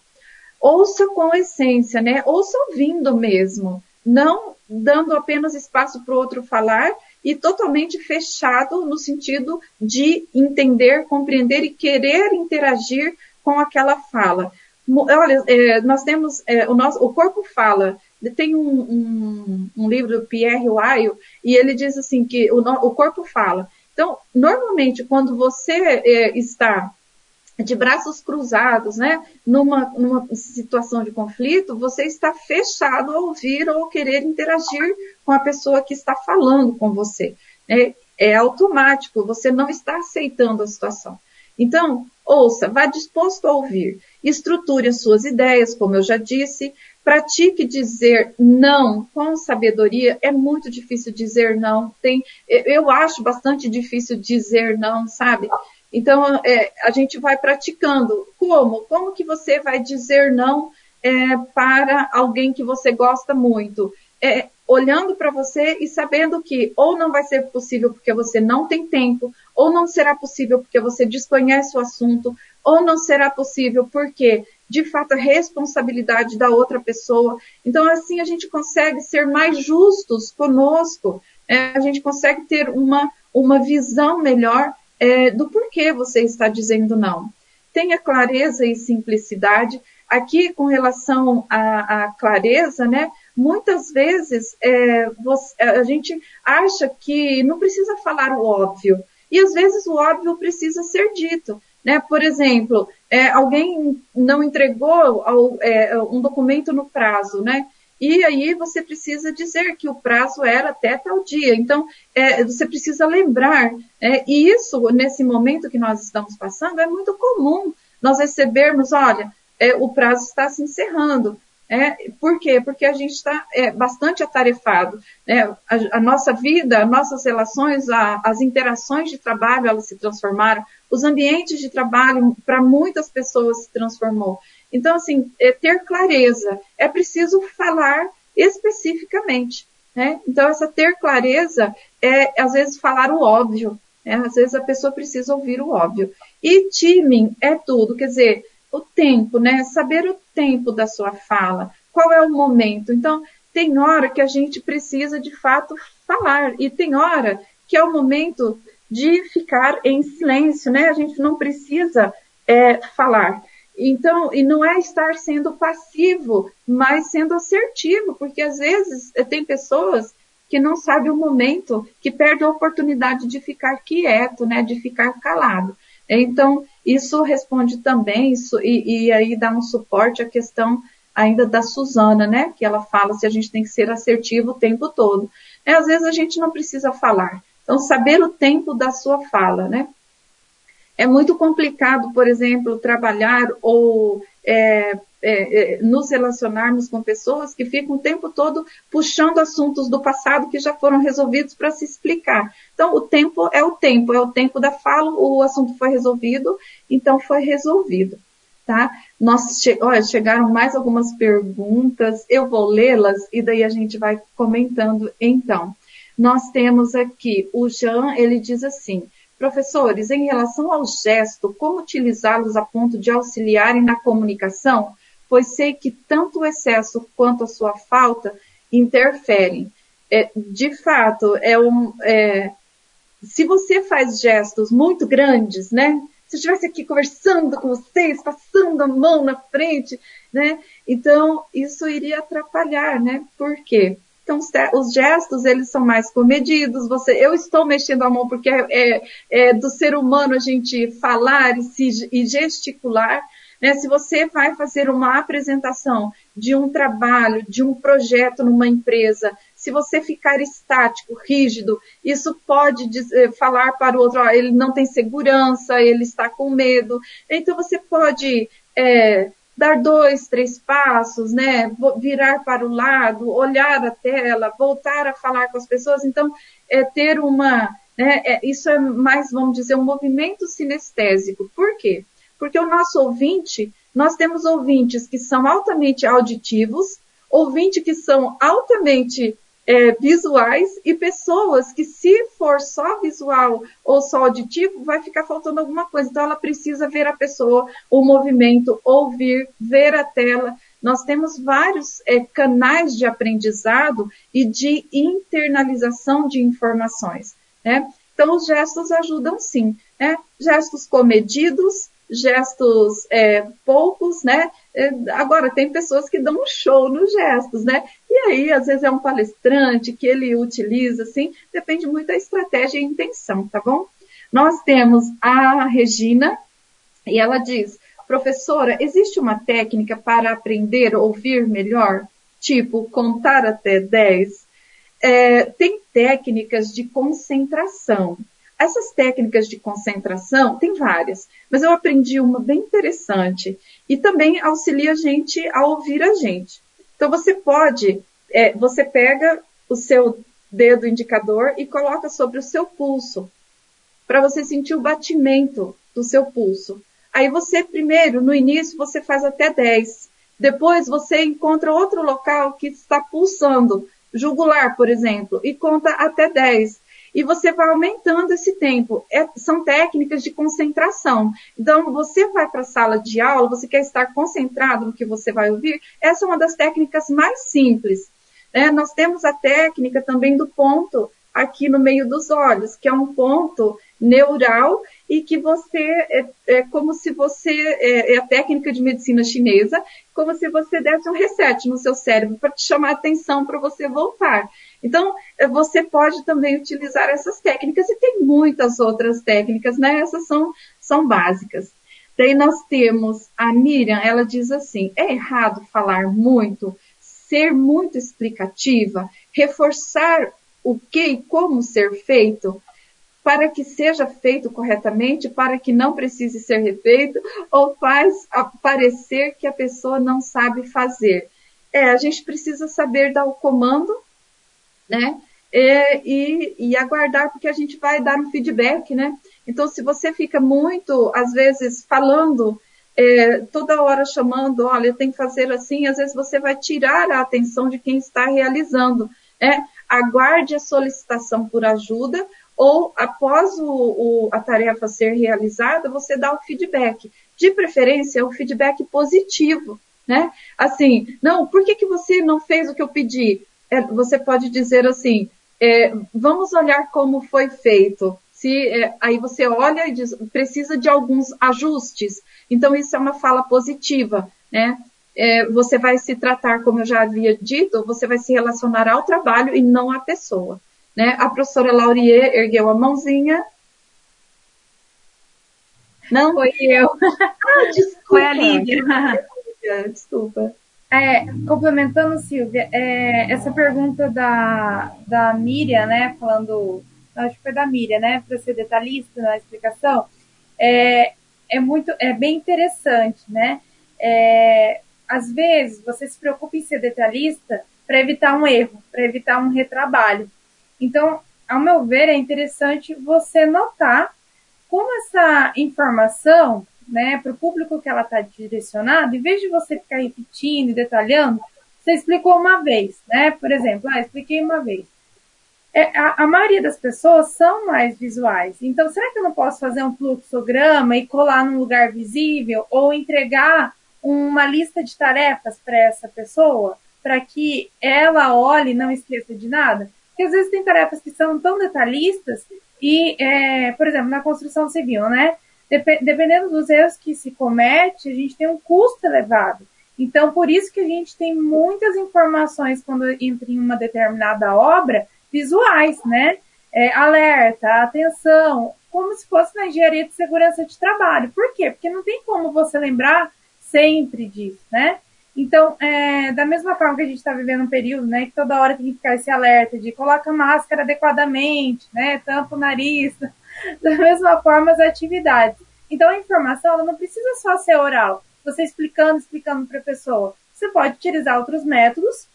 Ouça com essência, né? Ouça ouvindo mesmo não dando apenas espaço para o outro falar e totalmente fechado no sentido de entender, compreender e querer interagir com aquela fala. Olha, é, nós temos é, o, nosso, o corpo fala. Tem um, um, um, livro do Pierre Weil e ele diz assim que o, o corpo fala. Então, normalmente, quando você é, está de braços cruzados, né? Numa, numa situação de conflito, você está fechado a ouvir ou querer interagir com a pessoa que está falando com você. É, é automático, você não está aceitando a situação. Então, ouça, vá disposto a ouvir, estruture as suas ideias, como eu já disse, pratique dizer não com sabedoria. É muito difícil dizer não. Tem, eu acho bastante difícil dizer não, sabe? Então, é, a gente vai praticando. Como? Como que você vai dizer não é, para alguém que você gosta muito? É, olhando para você e sabendo que ou não vai ser possível porque você não tem tempo, ou não será possível porque você desconhece o assunto, ou não será possível porque, de fato, é responsabilidade da outra pessoa. Então, assim, a gente consegue ser mais justos conosco, é, a gente consegue ter uma, uma visão melhor é, do porquê você está dizendo não. Tenha clareza e simplicidade. Aqui, com relação à, à clareza, né? Muitas vezes é, você, a gente acha que não precisa falar o óbvio. E às vezes o óbvio precisa ser dito. Né? Por exemplo, é, alguém não entregou ao, é, um documento no prazo, né? E aí você precisa dizer que o prazo era até tal dia. Então, é, você precisa lembrar. É, e isso, nesse momento que nós estamos passando, é muito comum nós recebermos, olha, é, o prazo está se encerrando. É, por quê? Porque a gente está é, bastante atarefado. Né? A, a, nossa vida, as nossas relações, a, as interações de trabalho, elas se transformaram. Os ambientes de trabalho, para muitas pessoas, se transformou. Então, assim, é ter clareza. É preciso falar especificamente. Né? Então, essa ter clareza é, às vezes, falar o óbvio. Né? Às vezes, a pessoa precisa ouvir o óbvio. E timing é tudo. Quer dizer, o tempo, né? Saber o tempo da sua fala, qual é o momento. Então, tem hora que a gente precisa de fato falar e tem hora que é o momento de ficar em silêncio, né? A gente não precisa é, falar. Então, e não é estar sendo passivo, mas sendo assertivo, porque às vezes eh, tem pessoas que não sabem o momento, que perdem a oportunidade de ficar quieto, né, de ficar calado. Então, isso responde também, isso, e, e aí dá um suporte à questão ainda da Suzana, né? Que ela fala se a gente tem que ser assertivo o tempo todo. É, às vezes a gente não precisa falar. Então, saber o tempo da sua fala, né? É muito complicado, por exemplo, trabalhar ou é, é, é, nos relacionarmos com pessoas que ficam o tempo todo puxando assuntos do passado que já foram resolvidos para se explicar. Então, o tempo é o tempo, é o tempo da fala, o assunto foi resolvido, então foi resolvido. Tá? Nós che olha, chegaram mais algumas perguntas, eu vou lê-las e daí a gente vai comentando então. Nós temos aqui o Jean, ele diz assim: Professores, em relação ao gesto, como utilizá-los a ponto de auxiliarem na comunicação? Pois sei que tanto o excesso quanto a sua falta interferem. É, de fato, é um, é, se você faz gestos muito grandes, né? Se eu estivesse aqui conversando com vocês, passando a mão na frente, né? Então, isso iria atrapalhar, né? Por quê? Então, os gestos, eles são mais comedidos. Você, eu estou mexendo a mão porque é, é, é do ser humano a gente falar e, se, e gesticular. Né? Se você vai fazer uma apresentação de um trabalho, de um projeto numa empresa, se você ficar estático, rígido, isso pode dizer, falar para o outro, ó, ele não tem segurança, ele está com medo. Então você pode é, dar dois, três passos, né? Virar para o lado, olhar a tela, voltar a falar com as pessoas. Então, é ter uma, né? É, isso é mais, vamos dizer, um movimento sinestésico. Por quê? Porque o nosso ouvinte, nós temos ouvintes que são altamente auditivos, ouvintes que são altamente é, visuais e pessoas que, se for só visual ou só auditivo, vai ficar faltando alguma coisa. Então, ela precisa ver a pessoa, o movimento, ouvir, ver a tela. Nós temos vários é, canais de aprendizado e de internalização de informações. Né? Então, os gestos ajudam sim. Né? Gestos comedidos, gestos é, poucos, né? É, agora, tem pessoas que dão um show nos gestos, né? E aí, às vezes, é um palestrante que ele utiliza, assim, depende muito da estratégia e intenção, tá bom? Nós temos a Regina, e ela diz, professora, existe uma técnica para aprender ouvir melhor? Tipo, contar até 10? É, tem técnicas de concentração Essas técnicas de concentração, tem várias, mas eu aprendi uma bem interessante e também auxilia a gente a ouvir a gente. Então você pode, é, você pega o seu dedo indicador e coloca sobre o seu pulso, para você sentir o batimento do seu pulso. Aí você, primeiro, no início, você faz até 10. Depois você encontra outro local que está pulsando, jugular, por exemplo, e conta até 10 e você vai aumentando esse tempo. É, são técnicas de concentração. Então, você vai para a sala de aula, você quer estar concentrado no que você vai ouvir, essa é uma das técnicas mais simples. Né? Nós temos a técnica também do ponto aqui no meio dos olhos, que é um ponto neural e que você é, é como se você é, é, a técnica de medicina chinesa, como se você desse um reset no seu cérebro para te chamar a atenção para você voltar. Então é, você pode também utilizar essas técnicas e tem muitas outras técnicas, né? Essas são são básicas. Daí nós temos a Miriam, ela diz assim: é errado falar muito, ser muito explicativa, reforçar o que e como ser feito para que seja feito corretamente, para que não precise ser refeito, ou faz parecer que a pessoa não sabe fazer. É, a gente precisa saber dar o comando, né? E, e, aguardar, porque a gente vai dar um feedback, né? Então, se você fica muito, às vezes, falando, é, toda hora chamando, olha, tem que fazer assim, às vezes você vai tirar a atenção de quem está realizando. Né? Aguarde a solicitação por ajuda ou após o, o, a tarefa ser realizada, você dá o feedback. De preferência, o feedback positivo, né? Assim, não, por que, que você não fez o que eu pedi? É, você pode dizer assim, é, vamos olhar como foi feito. Se, é, aí você olha e diz, precisa de alguns ajustes. Então, isso é uma fala positiva, né? É, você vai se tratar, como eu já havia dito, você vai se relacionar ao trabalho e não à pessoa. Né? A professora Laurier ergueu a mãozinha. Não? Foi eu. Ah, desculpa. Foi a Lívia. Desculpa. É, complementando, Silvia, é, essa pergunta da, da Miriam, né, falando, acho que foi da Miriam, né, para ser detalhista na explicação, é, é muito, é bem interessante, né, é, às vezes você se preocupa em ser detalhista para evitar um erro, para evitar um retrabalho. Então, ao meu ver, é interessante você notar como essa informação, né, para o público que ela está direcionada, em vez de você ficar repetindo e detalhando, você explicou uma vez, né? Por exemplo, ah, expliquei uma vez. É, a, a, maioria das pessoas são mais visuais. Então, será que eu não posso fazer um fluxograma e colar num lugar visível ou entregar uma lista de tarefas para essa pessoa para que ela olhe e não esqueça de nada? Porque às vezes tem tarefas que são tão detalhistas e, é, por exemplo, na construção civil, né? Dep dependendo dos erros que se comete, a gente tem um custo elevado. Então, por isso que a gente tem muitas informações quando entra em uma determinada obra visuais, né? É, alerta, atenção, como se fosse na engenharia de segurança de trabalho. Por quê? Porque não tem como você lembrar sempre disso, né? Então, é, da mesma forma que a gente está vivendo um período, né, que toda hora tem que ficar esse alerta de coloca a máscara adequadamente, né, tampa o nariz, da mesma forma as atividades. Então, a informação ela não precisa só ser oral, você explicando, explicando para a pessoa. Você pode utilizar outros métodos,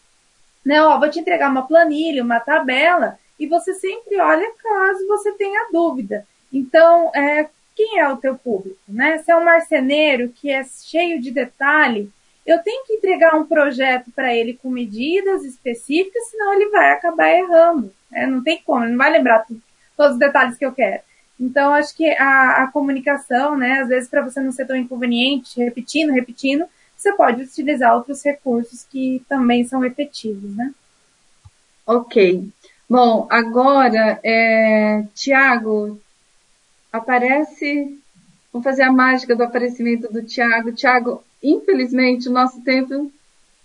né, ó, vou te entregar uma planilha, uma tabela, e você sempre olha caso você tenha dúvida. Então, é, quem é o teu público, né? Se é um marceneiro que é cheio de detalhe, eu tenho que entregar um projeto para ele com medidas específicas, senão ele vai acabar errando. Né? Não tem como, ele não vai lembrar tudo, todos os detalhes que eu quero. Então, acho que a, a comunicação, né, às vezes para você não ser tão inconveniente, repetindo, repetindo, você pode utilizar outros recursos que também são efetivos, né? Ok. Bom, agora, é, Tiago, aparece, vamos fazer a mágica do aparecimento do Tiago. Tiago, infelizmente, o nosso tempo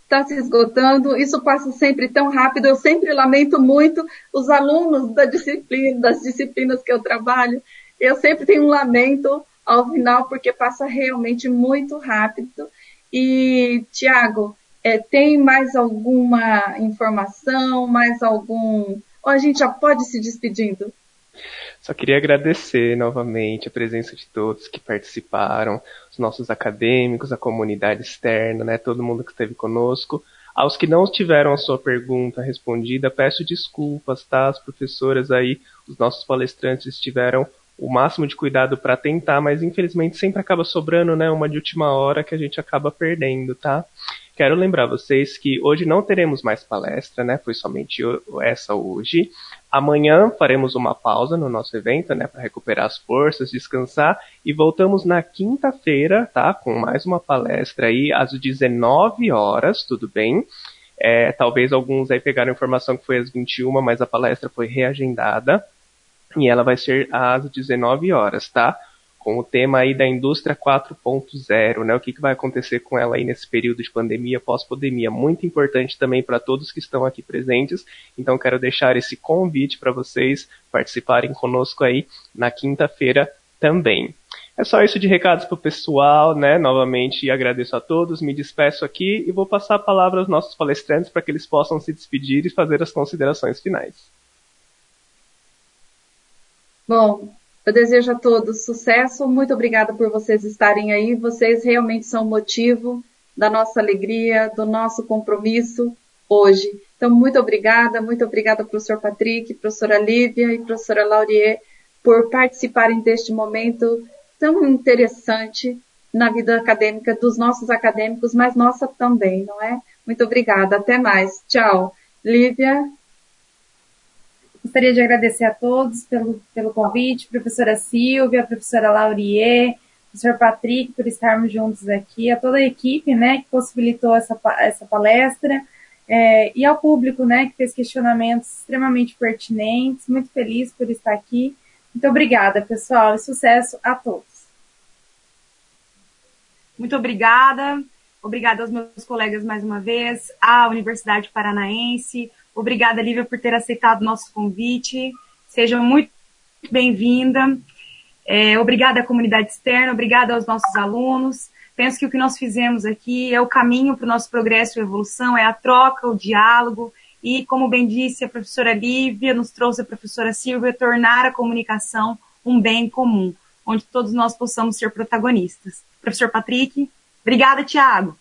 está se esgotando, isso passa sempre tão rápido, eu sempre lamento muito os alunos da disciplina, das disciplinas que eu trabalho, eu sempre tenho um lamento ao final, porque passa realmente muito rápido. E, Tiago, é, tem mais alguma informação, mais algum... Ou a gente já pode se despedindo? Só queria agradecer novamente a presença de todos que participaram, os nossos acadêmicos, a comunidade externa, né, todo mundo que esteve conosco. Aos que não tiveram a sua pergunta respondida, peço desculpas, tá? As professoras aí, os nossos palestrantes tiveram o máximo de cuidado para tentar, mas infelizmente sempre acaba sobrando, né, uma de última hora que a gente acaba perdendo, tá? Quero lembrar vocês que hoje não teremos mais palestra, né? Foi somente essa hoje. Amanhã faremos uma pausa no nosso evento, né, para recuperar as forças, descansar e voltamos na quinta-feira, tá, com mais uma palestra aí às 19 horas, tudo bem? É, talvez alguns aí pegaram a informação que foi às 21, mas a palestra foi reagendada e ela vai ser às 19 horas, tá? Com o tema aí da indústria 4.0, né? O que, que vai acontecer com ela aí nesse período de pandemia, pós-pandemia, muito importante também para todos que estão aqui presentes. Então quero deixar esse convite para vocês participarem conosco aí na quinta-feira também. É só isso de recados para o pessoal, né? Novamente agradeço a todos, me despeço aqui e vou passar a palavra aos nossos palestrantes para que eles possam se despedir e fazer as considerações finais. Bom, eu desejo a todos sucesso. Muito obrigada por vocês estarem aí. Vocês realmente são o motivo da nossa alegria, do nosso compromisso hoje. Então, muito obrigada, muito obrigada, professor Patrick, professora Lívia e professora Laurier, por participarem deste momento tão interessante na vida acadêmica dos nossos acadêmicos, mas nossa também, não é? Muito obrigada. Até mais. Tchau. Lívia. Gostaria de agradecer a todos pelo, pelo convite, professora Silvia, professora Laurier, professor Patrick, por estarmos juntos aqui, a toda a equipe, né, que possibilitou essa, essa palestra, é, e ao público, né, que fez questionamentos extremamente pertinentes, muito feliz por estar aqui. Muito obrigada, pessoal, e sucesso a todos. Muito obrigada. Obrigada aos meus colegas mais uma vez, à Universidade Paranaense, Obrigada, Lívia, por ter aceitado o nosso convite. Seja muito bem-vinda. É, obrigada à comunidade externa, obrigada aos nossos alunos. Penso que o que nós fizemos aqui é o caminho para o nosso progresso e evolução, é a troca, o diálogo e, como bem disse a professora Lívia, nos trouxe a professora Silvia, tornar a comunicação um bem comum, onde todos nós possamos ser protagonistas. Professor Patrick, obrigada, Tiago.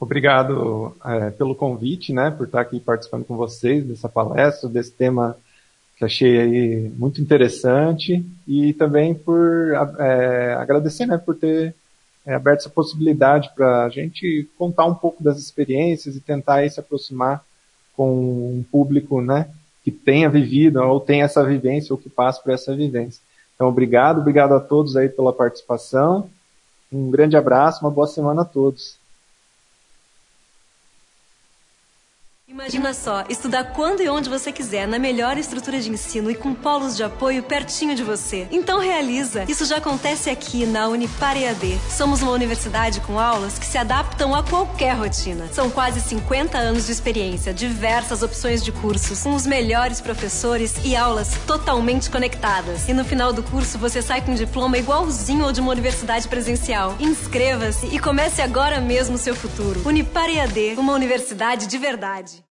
Obrigado é, pelo convite, né, por estar aqui participando com vocês dessa palestra, desse tema que achei aí muito interessante e também por é, agradecer, né, por ter é, aberto essa possibilidade para a gente contar um pouco das experiências e tentar aí, se aproximar com um público, né, que tenha vivido ou tenha essa vivência ou que passe por essa vivência. Então, obrigado, obrigado a todos aí pela participação. Um grande abraço, uma boa semana a todos. Imagina só, estudar quando e onde você quiser, na melhor estrutura de ensino e com polos de apoio pertinho de você. Então realiza! Isso já acontece aqui na Unipar EAD. Somos uma universidade com aulas que se adaptam a qualquer rotina. São quase 50 anos de experiência, diversas opções de cursos, com os melhores professores e aulas totalmente conectadas. E no final do curso você sai com um diploma igualzinho ao de uma universidade presencial. Inscreva-se e comece agora mesmo o seu futuro. Unipar EAD, uma universidade de verdade.